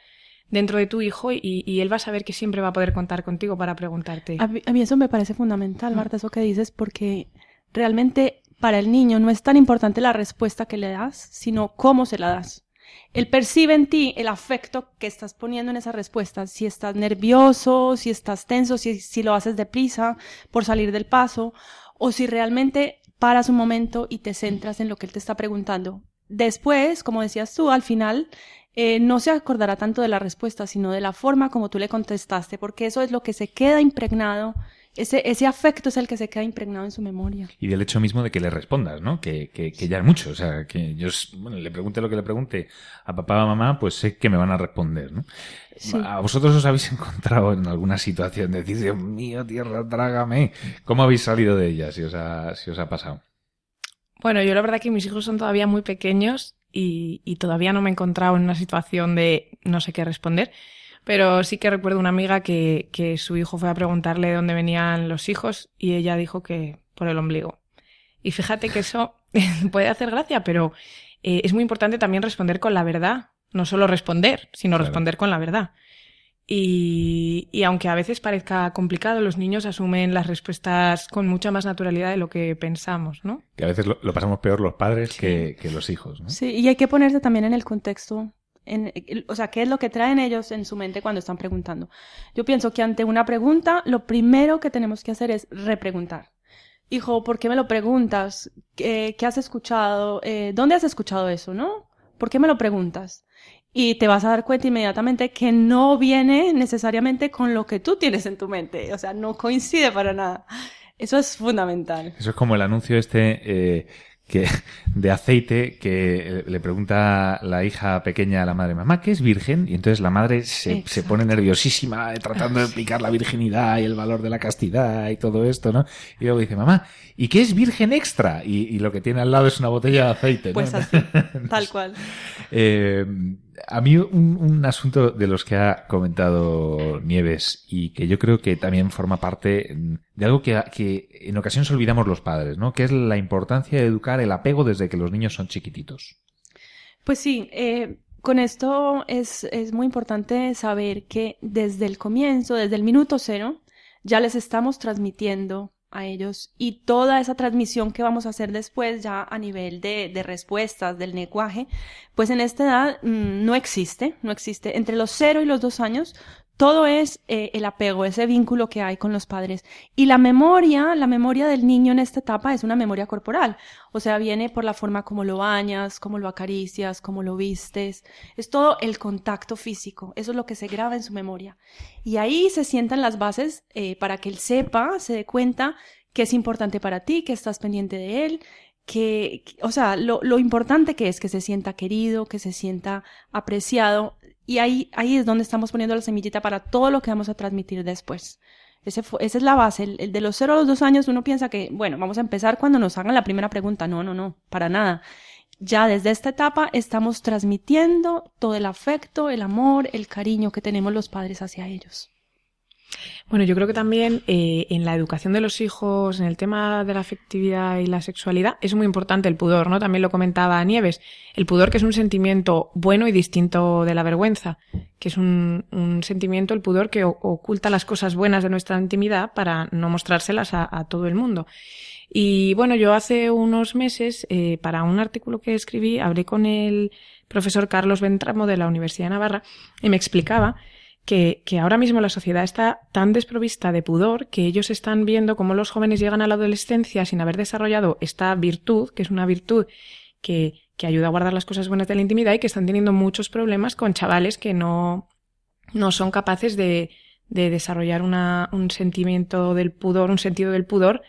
[SPEAKER 4] dentro de tu hijo y, él va a saber que siempre va a poder contar contigo para preguntarte.
[SPEAKER 5] A mí, eso me parece fundamental, Marta, eso que dices, porque realmente para el niño no es tan importante la respuesta que le das, sino cómo se la das. Él percibe en ti el afecto que estás poniendo en esa respuesta. Si estás nervioso, si estás tenso, si, si lo haces deprisa por salir del paso, o si realmente paras un momento y te centras en lo que él te está preguntando. Después, como decías tú, al final eh, no se acordará tanto de la respuesta, sino de la forma como tú le contestaste, porque eso es lo que se queda impregnado ese, ese afecto es el que se queda impregnado en su memoria.
[SPEAKER 2] Y del hecho mismo de que le respondas, ¿no? Que, que, que ya es mucho. O sea, que yo, bueno, le pregunte lo que le pregunte a papá o a mamá, pues sé que me van a responder, ¿no? ¿A vosotros os habéis encontrado en alguna situación de decir, Dios mío, tierra, trágame? ¿Cómo habéis salido de ella, si os ha, si os ha pasado?
[SPEAKER 4] Bueno, yo la verdad que mis hijos son todavía muy pequeños y, todavía no me he encontrado en una situación de no sé qué responder. Pero sí que recuerdo una amiga que, que su hijo fue a preguntarle de dónde venían los hijos y ella dijo que por el ombligo. Y fíjate que eso puede hacer gracia, pero eh, es muy importante también responder con la verdad. No solo responder, sino responder con la verdad. Y, y, aunque a veces parezca complicado, los niños asumen las respuestas con mucha más naturalidad de lo que pensamos, ¿no?
[SPEAKER 2] Que a veces lo, pasamos peor los padres que, que, los hijos, ¿no?
[SPEAKER 5] Sí, y hay que ponerse también en el contexto. En, o sea, ¿qué es lo que traen ellos en su mente cuando están preguntando? Yo pienso que ante una pregunta, lo primero que tenemos que hacer es repreguntar. Hijo, ¿por qué me lo preguntas? ¿Qué, qué has escuchado? Eh, ¿Dónde has escuchado eso, no? ¿Por qué me lo preguntas? Y te vas a dar cuenta inmediatamente que no viene necesariamente con lo que tú tienes en tu mente, o sea, no coincide para nada. Eso es fundamental.
[SPEAKER 2] Eso es como el anuncio este eh, que de aceite que le pregunta la hija pequeña a la madre, mamá, ¿qué es virgen? Y entonces la madre se, se, pone nerviosísima tratando de explicar la virginidad y el valor de la castidad y todo esto, ¿no? Y luego dice, mamá, ¿y qué es virgen extra? Y, y lo que tiene al lado es una botella de aceite, ¿no?
[SPEAKER 5] Pues así, tal cual.
[SPEAKER 2] Eh, a mí un, asunto de los que ha comentado Nieves y que yo creo que también forma parte de algo que, en ocasiones olvidamos los padres, ¿no? Que es la importancia de educar el apego desde que los niños son chiquititos.
[SPEAKER 5] Pues sí, eh, con esto es, es muy importante saber que desde el comienzo, desde el minuto cero, ya les estamos transmitiendo a ellos y toda esa transmisión que vamos a hacer después ya a nivel de, de respuestas del lenguaje, pues en esta edad mm, no existe, no existe. Entre los cero y los dos años todo es eh, el apego, ese vínculo que hay con los padres. Y la memoria, la memoria del niño en esta etapa es una memoria corporal. O sea, viene por la forma como lo bañas, como lo acaricias, como lo vistes. Es todo el contacto físico. Eso es lo que se graba en su memoria. Y ahí se sientan las bases eh, para que él sepa, se dé cuenta que es importante para ti, que estás pendiente de él, que, o sea, lo, lo importante que es que se sienta querido, que se sienta apreciado y ahí, ahí es donde estamos poniendo la semillita para todo lo que vamos a transmitir después. Ese esa es la base. El, de los 0 a los 2 años uno piensa que, bueno, vamos a empezar cuando nos hagan la primera pregunta. No, no, no, para nada. Ya desde esta etapa estamos transmitiendo todo el afecto, el amor, el cariño que tenemos los padres hacia ellos.
[SPEAKER 4] Bueno, yo creo que también eh, en la educación de los hijos, en el tema de la afectividad y la sexualidad, es muy importante el pudor, ¿no? También lo comentaba Nieves. El pudor que es un sentimiento bueno y distinto de la vergüenza, que es un, un sentimiento, el pudor, que oculta las cosas buenas de nuestra intimidad para no mostrárselas a, todo el mundo. Y bueno, yo hace unos meses, eh, para un artículo que escribí, hablé con el profesor Carlos Ventramo de la Universidad de Navarra y me explicaba que, que, ahora mismo la sociedad está tan desprovista de pudor que ellos están viendo cómo los jóvenes llegan a la adolescencia sin haber desarrollado esta virtud, que es una virtud que, que ayuda a guardar las cosas buenas de la intimidad y que están teniendo muchos problemas con chavales que no, no son capaces de, de desarrollar una, un sentimiento del pudor, un sentido del pudor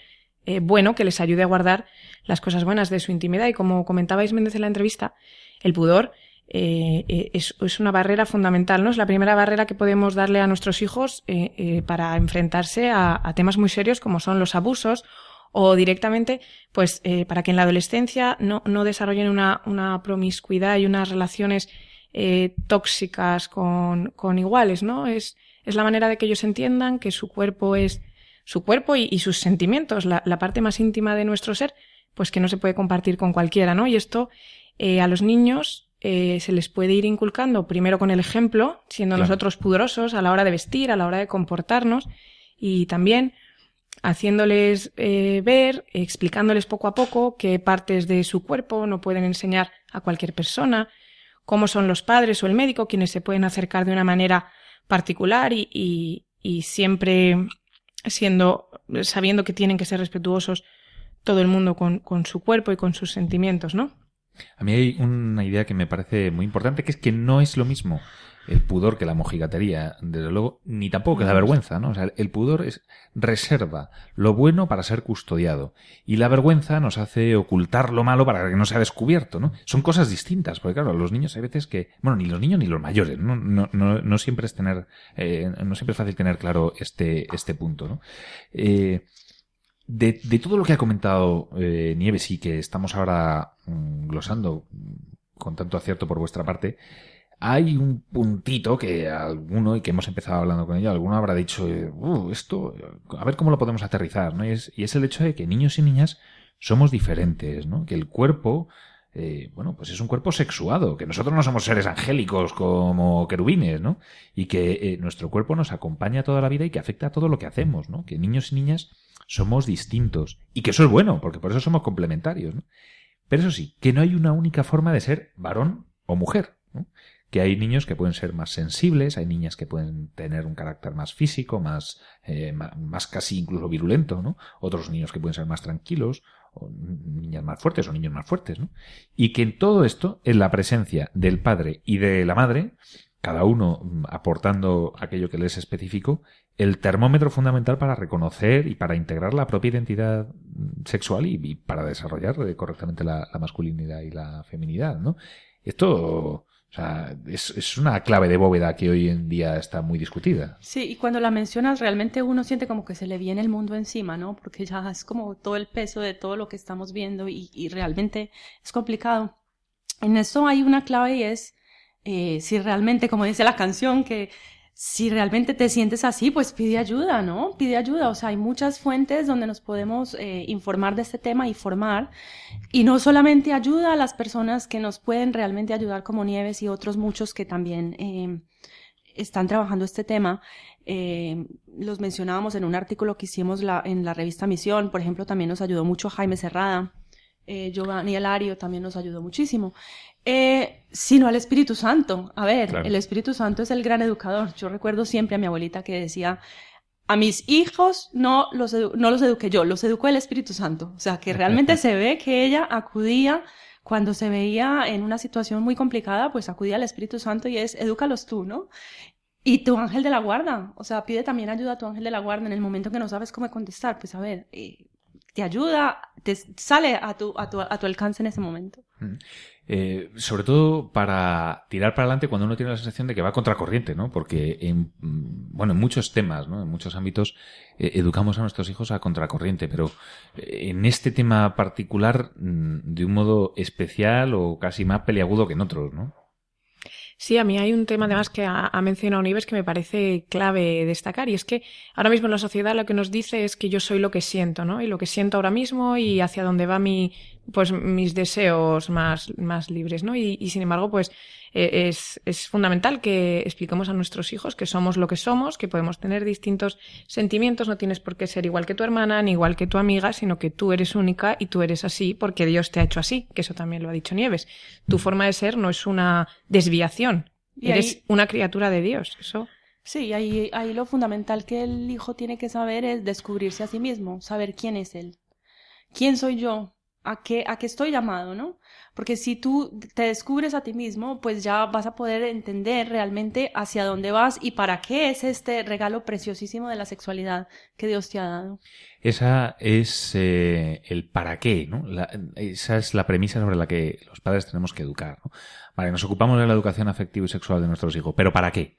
[SPEAKER 4] eh, bueno que les ayude a guardar las cosas buenas de su intimidad. Y como comentabais Méndez en la entrevista, el pudor eh, eh, es, una barrera fundamental, ¿no? Es la primera barrera que podemos darle a nuestros hijos eh, para enfrentarse a, temas muy serios como son los abusos o directamente, pues, para que en la adolescencia no, no desarrollen una, una promiscuidad y unas relaciones tóxicas con, con iguales, ¿no? Es, es la manera de que ellos entiendan que su cuerpo es su cuerpo y, sus sentimientos, la, parte más íntima de nuestro ser, pues que no se puede compartir con cualquiera, ¿no? Y esto a los niños eh, se les puede ir inculcando primero con el ejemplo, siendo claro. nosotros pudorosos a la hora de vestir, a la hora de comportarnos y también haciéndoles eh, ver, explicándoles poco a poco qué partes de su cuerpo no pueden enseñar a cualquier persona, cómo son los padres o el médico quienes se pueden acercar de una manera particular y, y, y siempre siendo, sabiendo que tienen que ser respetuosos todo el mundo con, con su cuerpo y con sus sentimientos, ¿no?
[SPEAKER 2] A mí hay una idea que me parece muy importante, que es que no es lo mismo el pudor que la mojigatería, desde luego, ni tampoco que la vergüenza, ¿no? O sea, el pudor es reserva lo bueno para ser custodiado y la vergüenza nos hace ocultar lo malo para que no sea descubierto, ¿no? Son cosas distintas, porque claro, los niños hay veces que, bueno, ni los niños ni los mayores, no, no, no, no siempre es tener, eh, no siempre es fácil tener claro este, este punto, ¿no? Eh, de, de, todo lo que ha comentado eh, Nieves y que estamos ahora mm, glosando con tanto acierto por vuestra parte, hay un puntito que alguno, y que hemos empezado hablando con ello, alguno habrá dicho, uh, esto, a ver cómo lo podemos aterrizar, ¿no? Y es, y es el hecho de que niños y niñas somos diferentes, ¿no? Que el cuerpo eh, bueno, pues es un cuerpo sexuado, que nosotros no somos seres angélicos como querubines, ¿no? Y que eh, nuestro cuerpo nos acompaña toda la vida y que afecta a todo lo que hacemos, ¿no? Que niños y niñas somos distintos y que eso es bueno, porque por eso somos complementarios, ¿no? Pero eso sí, que no hay una única forma de ser varón o mujer, ¿no? que hay niños que pueden ser más sensibles, hay niñas que pueden tener un carácter más físico, más, eh, más casi incluso virulento, ¿no? Otros niños que pueden ser más tranquilos, o niñas más fuertes o niños más fuertes, ¿no? Y que en todo esto, en la presencia del padre y de la madre, cada uno mm, aportando aquello que les es específico, el termómetro fundamental para reconocer y para integrar la propia identidad sexual y, para desarrollar correctamente la, la, masculinidad y la feminidad, ¿no? Esto o sea, es, una clave de bóveda que hoy en día está muy discutida.
[SPEAKER 5] Sí, y cuando la mencionas, realmente uno siente como que se le viene el mundo encima, ¿no? Porque ya es como todo el peso de todo lo que estamos viendo y, realmente es complicado. En eso hay una clave y es eh, si realmente, como dice la canción, que si realmente te sientes así, pues pide ayuda, ¿no? Pide ayuda. O sea, hay muchas fuentes donde nos podemos eh, informar de este tema y formar. Y no solamente ayuda a las personas que nos pueden realmente ayudar, como Nieves y otros muchos que también eh, están trabajando este tema. Eh, los mencionábamos en un artículo que hicimos la, en la revista Misión. Por ejemplo, también nos ayudó mucho Jaime Serrada. Eh, Giovanni Elario también nos ayudó muchísimo eh, sino al Espíritu Santo. A ver, el Espíritu Santo es el gran educador. Yo recuerdo siempre a mi abuelita que decía, a mis hijos no los, no los eduqué yo, los educó el Espíritu Santo. O sea, que realmente se ve que ella acudía cuando se veía en una situación muy complicada, pues acudía al Espíritu Santo y es, edúcalos tú, ¿no? Y tu ángel de la guarda, o sea, pide también ayuda a tu ángel de la guarda en el momento que no sabes cómo contestar, pues a ver, eh, te ayuda, te sale a tu, a tu, a tu alcance en ese momento. Mm.
[SPEAKER 2] Eh, sobre todo para tirar para adelante cuando uno tiene la sensación de que va contracorriente, ¿no? Porque en, bueno, en muchos temas, ¿no? En muchos ámbitos eh, educamos a nuestros hijos a contracorriente, pero eh, en este tema particular mm, de un modo especial o casi más peliagudo que en otros, ¿no?
[SPEAKER 4] Sí, a mí hay un tema además que ha, mencionado Nives que me parece clave destacar y es que ahora mismo en la sociedad lo que nos dice es que yo soy lo que siento, ¿no? Y lo que siento ahora mismo y hacia dónde va mi, pues mis deseos más, más libres, ¿no? Y, y sin embargo, pues eh, es, es, fundamental que expliquemos a nuestros hijos que somos lo que somos, que podemos tener distintos sentimientos, no tienes por qué ser igual que tu hermana ni igual que tu amiga, sino que tú eres única y tú eres así porque Dios te ha hecho así, que eso también lo ha dicho Nieves. Tu forma de ser no es una desviación, eres una criatura de Dios, eso.
[SPEAKER 5] Sí, ahí, ahí lo fundamental que el hijo tiene que saber es descubrirse a sí mismo, saber quién es él. ¿Quién soy yo? A qué, a qué estoy llamado, ¿no? Porque si tú te descubres a ti mismo, pues ya vas a poder entender realmente hacia dónde vas y para qué es este regalo preciosísimo de la sexualidad que Dios te ha dado.
[SPEAKER 2] Esa es eh, el para qué, ¿no? esa es la premisa sobre la que los padres tenemos que educar, ¿no? Vale, nos ocupamos de la educación afectiva y sexual de nuestros hijos, pero ¿para qué?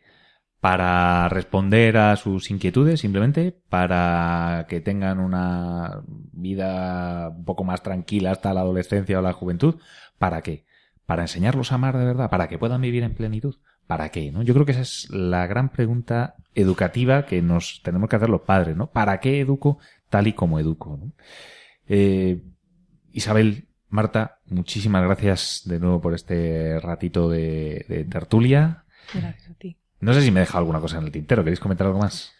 [SPEAKER 2] Para responder a sus inquietudes, simplemente para que tengan una vida un poco más tranquila hasta la adolescencia o la juventud. ¿Para qué? Para enseñarlos a amar de verdad, para que puedan vivir en plenitud. ¿Para qué? ¿no? Yo creo que esa es la gran pregunta educativa que nos tenemos que hacer los padres, ¿no? ¿Para qué educo tal y como educo? Eh, Isabel, Marta, muchísimas gracias de nuevo por este ratito de, de tertulia.
[SPEAKER 4] Gracias a ti.
[SPEAKER 2] No sé si me he dejado alguna cosa en el tintero. ¿Queréis comentar algo más?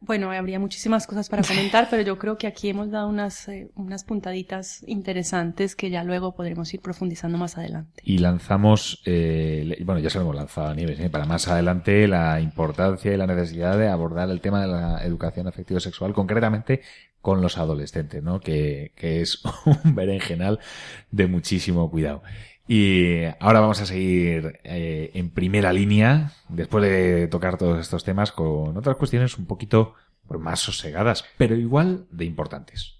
[SPEAKER 5] Bueno, habría muchísimas cosas para comentar, pero yo creo que aquí hemos dado unas, eh, unas puntaditas interesantes que ya luego podremos ir profundizando más adelante.
[SPEAKER 2] Y lanzamos, eh, bueno, ya se lo hemos lanzado a Nieves, ¿eh? para más adelante la importancia y la necesidad de abordar el tema de la educación afectiva sexual, concretamente con los adolescentes, ¿no? Que, que es un berenjenal de muchísimo cuidado. Y ahora vamos a seguir eh, en primera línea, después de tocar todos estos temas, con otras cuestiones un poquito pues, más sosegadas, pero igual de importantes.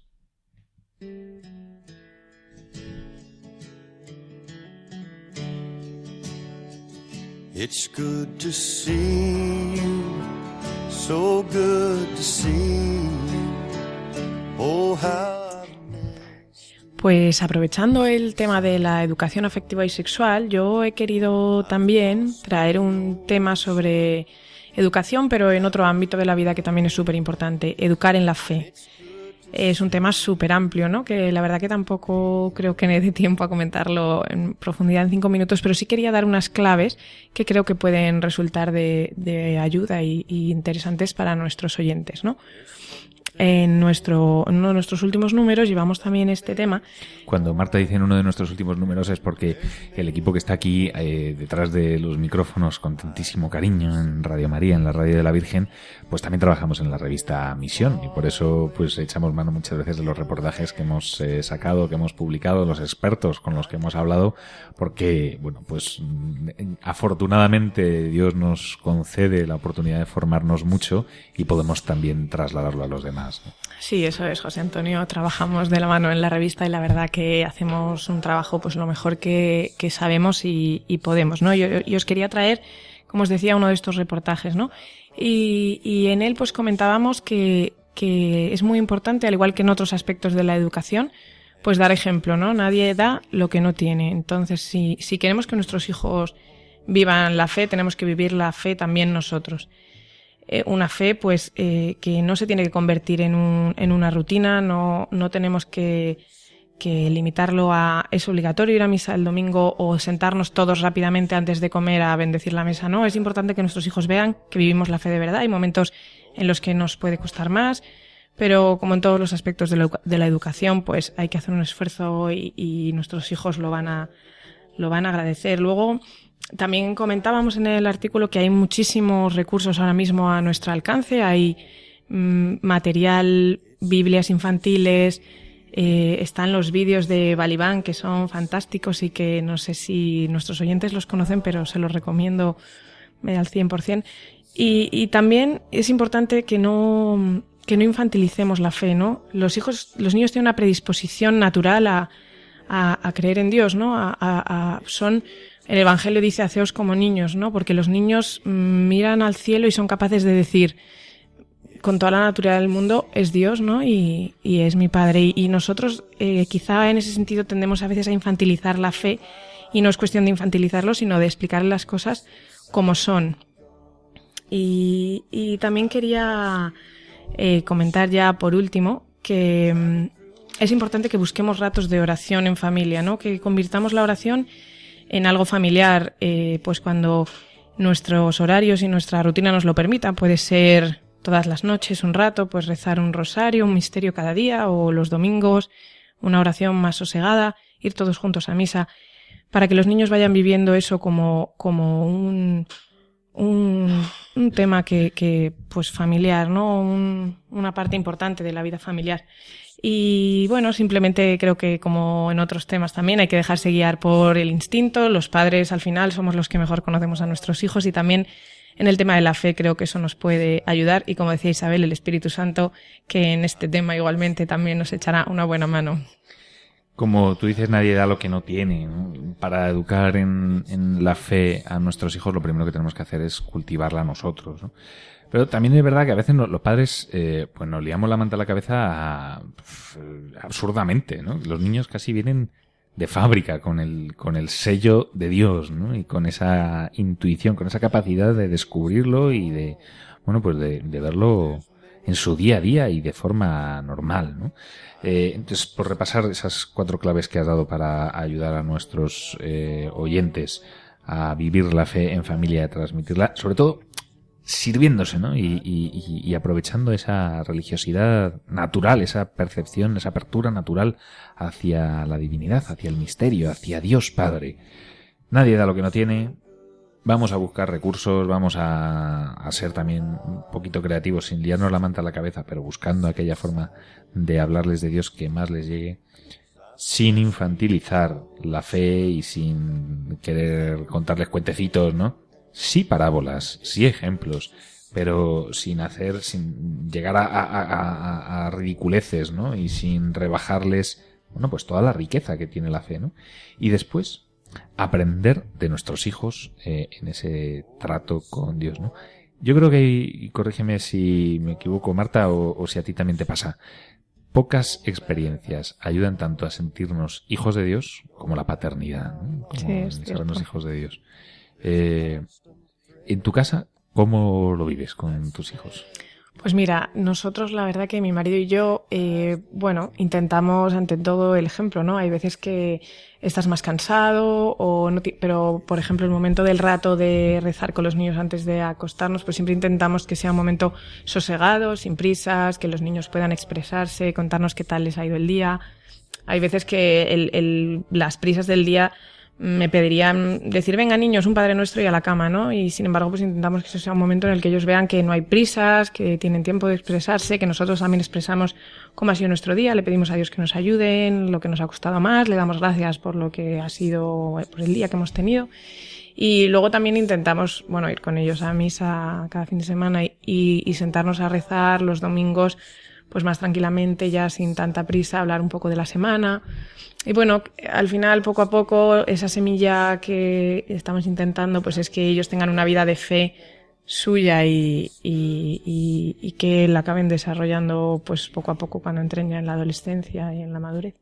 [SPEAKER 4] Pues aprovechando el tema de la educación afectiva y sexual, yo he querido también traer un tema sobre educación, pero en otro ámbito de la vida que también es súper importante, educar en la fe. es un tema súper amplio, ¿no? Que la verdad que tampoco creo que me dé tiempo a comentarlo en profundidad en cinco minutos, pero sí quería dar unas claves que creo que pueden resultar de, ayuda y, y interesantes para nuestros oyentes, ¿no? En, nuestro, en uno de nuestros últimos números llevamos también este tema.
[SPEAKER 2] Cuando Marta dice en uno de nuestros últimos números es porque el equipo que está aquí eh, detrás de los micrófonos con tantísimo cariño en Radio María, en la Radio de la Virgen, pues también trabajamos en la revista Misión y por eso pues echamos mano muchas veces de los reportajes que hemos eh, sacado, que hemos publicado, los expertos con los que hemos hablado, porque bueno pues mm, afortunadamente Dios nos concede la oportunidad de formarnos mucho y podemos también trasladarlo a los demás.
[SPEAKER 4] Sí, eso es, José Antonio. Trabajamos de la mano en la revista y la verdad que hacemos un trabajo pues lo mejor que, sabemos y, podemos, ¿no? Yo, os quería traer, como os decía, uno de estos reportajes, ¿no? Y, en él pues comentábamos que, que es muy importante, al igual que en otros aspectos de la educación, pues dar ejemplo, ¿no? Nadie da lo que no tiene. Entonces, si, si queremos que nuestros hijos vivan la fe, tenemos que vivir la fe también nosotros. Eh, una fe pues eh, que no se tiene que convertir en, un, en una rutina, no, no tenemos que, que limitarlo a es obligatorio ir a misa el domingo o sentarnos todos rápidamente antes de comer a bendecir la mesa. No, es importante que nuestros hijos vean que vivimos la fe de verdad. Hay momentos en los que nos puede costar más, pero como en todos los aspectos de la, de la educación, pues hay que hacer un esfuerzo y, y, nuestros hijos lo van a, lo van a agradecer. Luego, también comentábamos en el artículo que hay muchísimos recursos ahora mismo a nuestro alcance. Hay mm, material, Biblias infantiles, eh, están los vídeos de Balibán que son fantásticos y que no sé si nuestros oyentes los conocen, pero se los recomiendo al 100%. Y, y también es importante que no, que no infantilicemos la fe, ¿no? Los hijos, los niños tienen una predisposición natural a, a, creer en Dios, ¿no? A, son el Evangelio dice haceos como niños, ¿no? Porque los niños mm, miran al cielo y son capaces de decir, con toda la naturaleza del mundo, es Dios, ¿no? Y, es mi Padre. Y, nosotros, eh, quizá en ese sentido, tendemos a veces a infantilizar la fe, y no es cuestión de infantilizarlo, sino de explicar las cosas como son. Y, también quería eh, comentar ya por último que mm, es importante que busquemos ratos de oración en familia, ¿no? Que convirtamos la oración en algo familiar, eh, pues cuando nuestros horarios y nuestra rutina nos lo permitan. Puede ser todas las noches un rato, pues rezar un rosario, un misterio cada día, o los domingos una oración más sosegada, ir todos juntos a misa, para que los niños vayan viviendo eso como, como un, un, un tema que, que, pues familiar, ¿no? Un, una parte importante de la vida familiar. Y bueno, simplemente creo que como en otros temas también hay que dejarse guiar por el instinto. Los padres al final somos los que mejor conocemos a nuestros hijos y también en el tema de la fe creo que eso nos puede ayudar y como decía Isabel, el Espíritu Santo que en este tema igualmente también nos echará una buena mano.
[SPEAKER 2] Como tú dices, nadie da lo que no tiene. Para educar en, en, la fe a nuestros hijos, lo primero que tenemos que hacer es cultivarla nosotros. ¿no? Pero también es verdad que a veces los padres, eh, pues nos liamos la manta a la cabeza absurdamente, ¿no? Los niños casi vienen de fábrica con el, con el sello de Dios, ¿no? Y con esa intuición, con esa capacidad de descubrirlo y de, bueno, pues de, verlo en su día a día y de forma normal, ¿no? Eh, entonces, por repasar esas cuatro claves que has dado para ayudar a nuestros eh, oyentes a vivir la fe en familia a transmitirla, sobre todo sirviéndose, ¿no? Y, aprovechando esa religiosidad natural, esa percepción, esa apertura natural hacia la divinidad, hacia el misterio, hacia Dios Padre. Nadie da lo que no tiene. Vamos a buscar recursos, vamos a, a ser también un poquito creativos, sin liarnos la manta a la cabeza, pero buscando aquella forma de hablarles de Dios que más les llegue, sin infantilizar la fe y sin querer contarles cuentecitos, ¿no? sí parábolas, sí ejemplos, pero sin hacer, sin llegar a, a, a, ridiculeces, ¿no? Y sin rebajarles, bueno, pues toda la riqueza que tiene la fe, ¿no? Y después, aprender de nuestros hijos eh, en ese trato con Dios, ¿no? Yo creo que, y corrígeme si me equivoco, Marta, o, si a ti también te pasa, pocas experiencias ayudan tanto a sentirnos hijos de Dios como la paternidad, ¿no? como
[SPEAKER 4] sí,
[SPEAKER 2] hijos de Dios. Eh, en tu casa, ¿cómo lo vives con tus hijos?
[SPEAKER 4] Pues mira, nosotros la verdad que mi marido y yo, eh, bueno, intentamos ante todo el ejemplo, ¿no? Hay veces que estás más cansado o no, pero por ejemplo el momento del rato de rezar con los niños antes de acostarnos, pues siempre intentamos que sea un momento sosegado, sin prisas, que los niños puedan expresarse, contarnos qué tal les ha ido el día. Hay veces que las prisas del día me pedirían decir, venga niños, un Padre Nuestro y a la cama, ¿no? Y sin embargo, pues intentamos que eso sea un momento en el que ellos vean que no hay prisas, que tienen tiempo de expresarse, que nosotros también expresamos cómo ha sido nuestro día, le pedimos a Dios que nos ayuden, lo que nos ha costado más, le damos gracias por lo que ha sido, por el día que hemos tenido. Y luego también intentamos, bueno, ir con ellos a misa cada fin de semana y, y sentarnos a rezar los domingos, pues más tranquilamente, ya sin tanta prisa, hablar un poco de la semana. Y bueno, al final, poco a poco, esa semilla que estamos intentando, pues es que ellos tengan una vida de fe suya y, y, que la acaben desarrollando, pues poco a poco cuando entren ya en la adolescencia y en la madurez.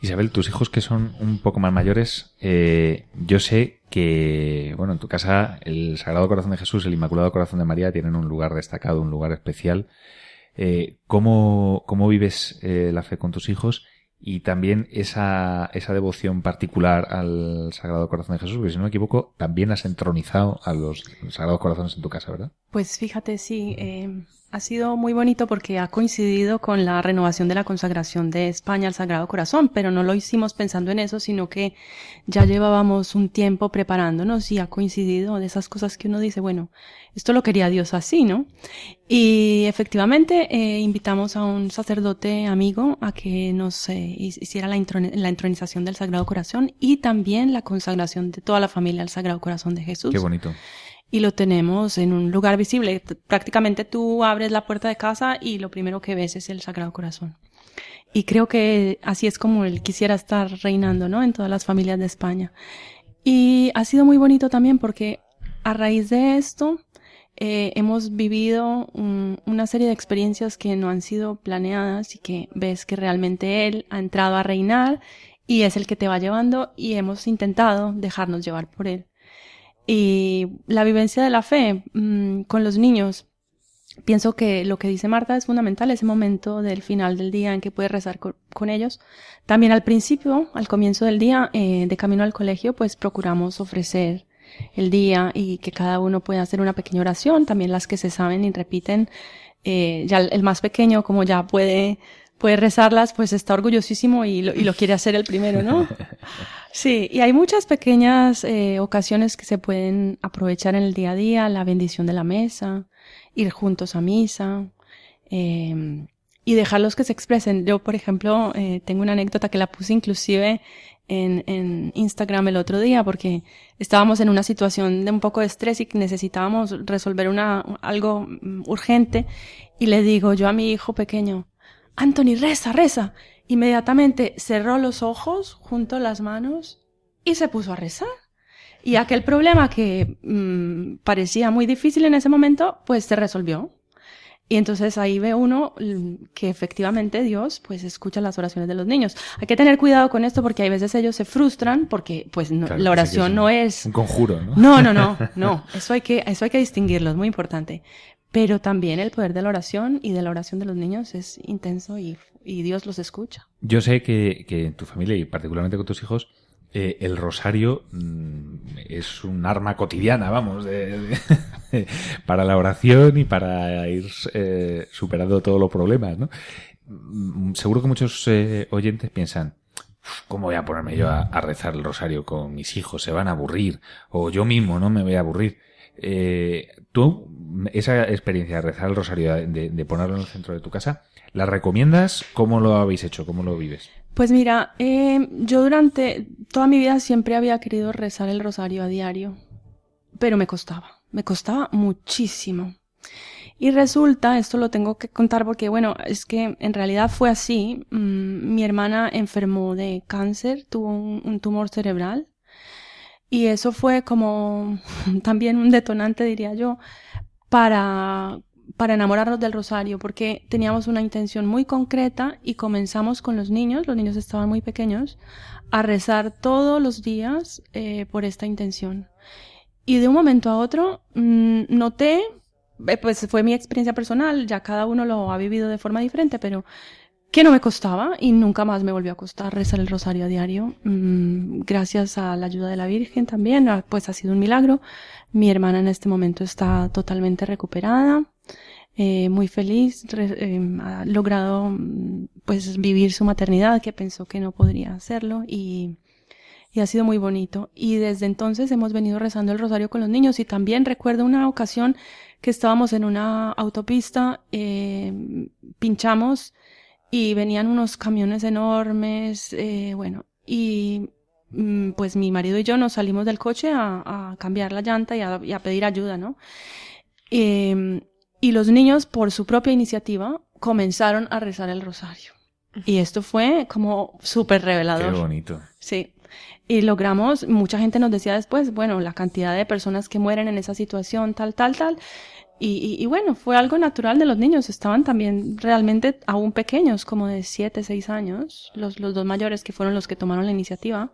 [SPEAKER 2] Isabel, tus hijos que son un poco más mayores, eh, yo sé que, bueno, en tu casa el Sagrado Corazón de Jesús, el Inmaculado Corazón de María tienen un lugar destacado, un lugar especial. Eh, ¿cómo, ¿Cómo vives eh, la fe con tus hijos? y también esa, esa devoción particular al Sagrado Corazón de Jesús, que si no me equivoco, también has entronizado a los Sagrados Corazones en tu casa, ¿verdad?
[SPEAKER 5] Pues fíjate, sí, eh, ha sido muy bonito porque ha coincidido con la renovación de la consagración de España al Sagrado Corazón, pero no lo hicimos pensando en eso, sino que ya llevábamos un tiempo preparándonos y ha coincidido de esas cosas que uno dice, bueno, esto lo quería Dios así, ¿no? Y efectivamente eh, invitamos a un sacerdote amigo a que nos eh, hiciera la, la entronización del Sagrado Corazón y también la consagración de toda la familia al Sagrado Corazón de Jesús.
[SPEAKER 2] Qué bonito
[SPEAKER 5] y lo tenemos en un lugar visible. Prácticamente tú abres la puerta de casa y lo primero que ves es el Sagrado Corazón. Y creo que así es como él quisiera estar reinando, ¿no? En todas las familias de España. Y ha sido muy bonito también porque a raíz de esto eh, hemos vivido un, una serie de experiencias que no han sido planeadas y que ves que realmente él ha entrado a reinar y es el que te va llevando y hemos intentado dejarnos llevar por él. Y la vivencia de la fe mmm, con los niños. Pienso que lo que dice Marta es fundamental, ese momento del final del día en que puedes rezar con, con ellos. También al principio, al comienzo del día, eh, de camino al colegio, pues procuramos ofrecer el día y que cada uno pueda hacer una pequeña oración, también las que se saben y repiten. Eh, ya el más pequeño, como ya puede puede rezarlas, pues está orgullosísimo y lo, y lo quiere hacer el primero, ¿no? Sí, y hay muchas pequeñas eh, ocasiones que se pueden aprovechar en el día a día, la bendición de la mesa, ir juntos a misa, eh, y dejarlos que se expresen. Yo, por ejemplo, eh, tengo una anécdota que la puse inclusive en, en Instagram el otro día porque estábamos en una situación de un poco de estrés y necesitábamos resolver una, algo mm, urgente y le digo yo a mi hijo pequeño, Anthony, reza, reza. Inmediatamente cerró los ojos, juntó las manos y se puso a rezar. Y aquel problema que mmm, parecía muy difícil en ese momento, pues se resolvió. Y entonces ahí ve uno que efectivamente Dios pues escucha las oraciones de los niños. Hay que tener cuidado con esto porque hay veces ellos se frustran porque pues no, claro, la oración
[SPEAKER 2] es un,
[SPEAKER 5] no es
[SPEAKER 2] un conjuro, ¿no?
[SPEAKER 5] No, no, no, no, eso hay que eso hay que distinguirlo, es muy importante. Pero también el poder de la oración y de la oración de los niños es intenso y, Dios los escucha.
[SPEAKER 2] Yo sé que, en tu familia y particularmente con tus hijos eh, el rosario mmm, es un arma cotidiana, vamos, para la oración y para ir eh, superando todos los problemas, ¿no? Seguro que muchos eh, oyentes piensan, ¿cómo voy a ponerme yo a, rezar el rosario con mis hijos? Se van a aburrir. O yo mismo no me voy a aburrir. Tú, esa experiencia de rezar el rosario, de, ponerlo en el centro de tu casa, ¿la recomiendas? ¿Cómo lo habéis hecho? ¿Cómo lo vives?
[SPEAKER 5] Pues mira, eh, yo durante toda mi vida siempre había querido rezar el rosario a diario, pero me costaba, me costaba muchísimo. Y resulta, esto lo tengo que contar porque, bueno, es que en realidad fue así. Mm, mi hermana enfermó de cáncer, tuvo un tumor cerebral y eso fue como también un detonante, diría yo, para, para enamorarnos del rosario, porque teníamos una intención muy concreta y comenzamos con los niños, los niños estaban muy pequeños, a rezar todos los días eh, por esta intención. Y de un momento a otro mmm, noté eh, pues fue mi experiencia personal, ya cada uno lo ha vivido de forma diferente, pero que no me costaba y nunca más me volvió a costar rezar el rosario a diario. Mm, gracias a la ayuda de la Virgen también, ah, pues ha sido un milagro. Mi hermana en este momento está totalmente recuperada, eh, muy feliz, eh, ha logrado mm, pues vivir su maternidad que pensó que no podría hacerlo y, y ha sido muy bonito. Y desde entonces hemos venido rezando el rosario con los niños y también recuerdo una ocasión que estábamos en una autopista, eh, pinchamos y venían unos camiones enormes, bueno, y pues mi marido y yo nos salimos del coche a, a cambiar la llanta y a, y a pedir ayuda, ¿no? Eh, y los niños, por su propia iniciativa, comenzaron a rezar el rosario. Y esto fue como súper revelador.
[SPEAKER 2] Qué bonito.
[SPEAKER 5] Sí. Y logramos, mucha gente nos decía después, bueno, la cantidad de personas que mueren en esa situación, tal, tal, tal. Y, y, y, bueno, fue algo natural de los niños. Estaban también realmente aún pequeños, como de 7, 6 años, los, los dos mayores que fueron los que tomaron la iniciativa,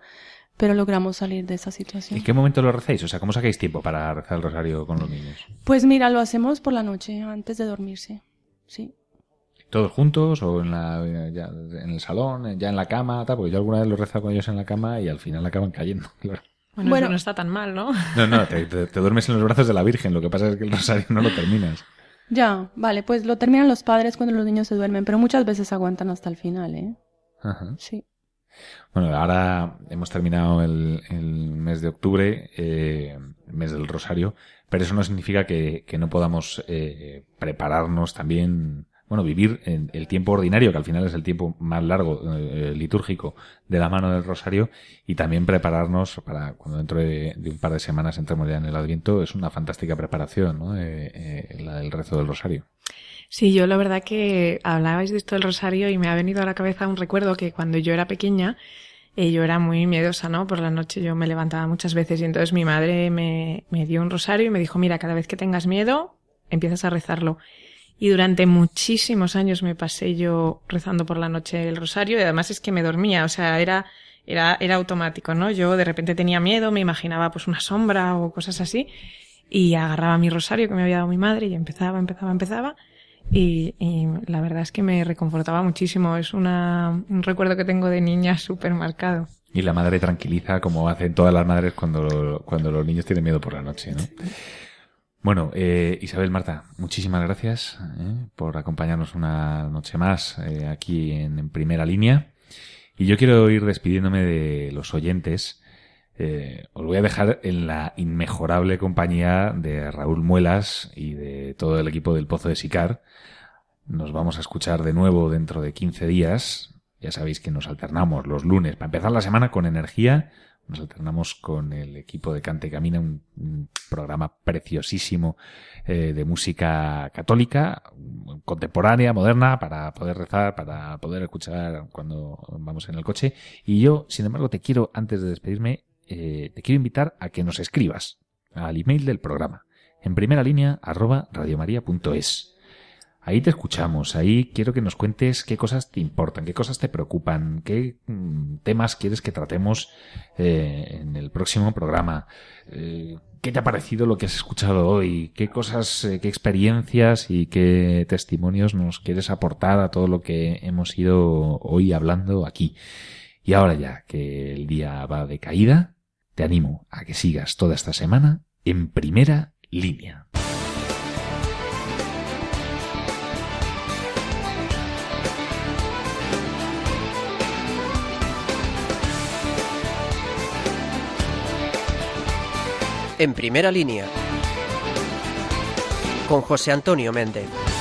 [SPEAKER 5] pero logramos salir de esa situación.
[SPEAKER 2] ¿En qué momento lo recéis? O sea, ¿cómo sacáis tiempo para rezar el rosario con los niños?
[SPEAKER 5] Pues mira, lo hacemos por la noche, antes de dormirse. Sí.
[SPEAKER 2] ¿Todos juntos o en, la, ya, en el salón, ya en la cama? Tal? Porque yo alguna vez lo he rezado con ellos en la cama y al final acaban cayendo, claro.
[SPEAKER 4] Bueno,
[SPEAKER 5] Bueno.
[SPEAKER 4] eso no está tan mal, ¿no?
[SPEAKER 2] No, no, te, te- te duermes en los brazos de la Virgen. Lo que pasa es que el rosario no lo terminas.
[SPEAKER 5] Ya, vale, pues lo terminan los padres cuando los niños se duermen, pero muchas veces aguantan hasta el final, ¿eh?
[SPEAKER 2] Ajá.
[SPEAKER 5] Sí.
[SPEAKER 2] Bueno, ahora hemos terminado el, mes de octubre, eh, mes del Rosario, pero eso no significa que, que no podamos eh, prepararnos también, bueno, vivir en el tiempo ordinario, que al final es el tiempo más largo eh, litúrgico de la mano del Rosario, y también prepararnos para cuando dentro de, de un par de semanas entremos ya en el Adviento, es una fantástica preparación, ¿no? Eh, eh, la del rezo del Rosario.
[SPEAKER 4] Sí, yo la verdad que hablabais de esto del rosario y me ha venido a la cabeza un recuerdo que cuando yo era pequeña, eh, yo era muy miedosa, ¿no? Por la noche yo me levantaba muchas veces y entonces mi madre me, me dio un rosario y me dijo, mira, cada vez que tengas miedo, empiezas a rezarlo. Y durante muchísimos años me pasé yo rezando por la noche el rosario y además es que me dormía, o sea, era, era, era automático, ¿no? Yo de repente tenía miedo, me imaginaba pues una sombra o cosas así y agarraba mi rosario que me había dado mi madre y empezaba, empezaba, empezaba. Y, y la verdad es que me reconfortaba muchísimo. Es una, un recuerdo que tengo de niña súper marcado.
[SPEAKER 2] Y la madre tranquiliza como hacen todas las madres cuando, cuando los niños tienen miedo por la noche, ¿no? Bueno, eh, Isabel Marta, muchísimas gracias eh, por acompañarnos una noche más eh, aquí en, en primera línea. Y yo quiero ir despidiéndome de los oyentes. Eh, os voy a dejar en la inmejorable compañía de Raúl Muelas y de todo el equipo del Pozo de Sicar. Nos vamos a escuchar de nuevo dentro de 15 días. Ya sabéis que nos alternamos los lunes para empezar la semana con energía. Nos alternamos con el equipo de Cante Camina, un, programa preciosísimo eh, de música católica, contemporánea, moderna, para poder rezar, para poder escuchar cuando vamos en el coche. Y yo, sin embargo, te quiero, antes de despedirme, eh, te quiero invitar a que nos escribas al email del programa, en primera línea, arroba radiomaria.es. Ahí te escuchamos, ahí quiero que nos cuentes qué cosas te importan, qué cosas te preocupan, qué mm, temas quieres que tratemos eh, en el próximo programa, eh, qué te ha parecido lo que has escuchado hoy, qué cosas, eh, qué experiencias y qué testimonios nos quieres aportar a todo lo que hemos ido hoy hablando aquí. Y ahora ya que el día va de caída, te animo a que sigas toda esta semana en primera línea.
[SPEAKER 1] En primera línea. Con José Antonio Méndez.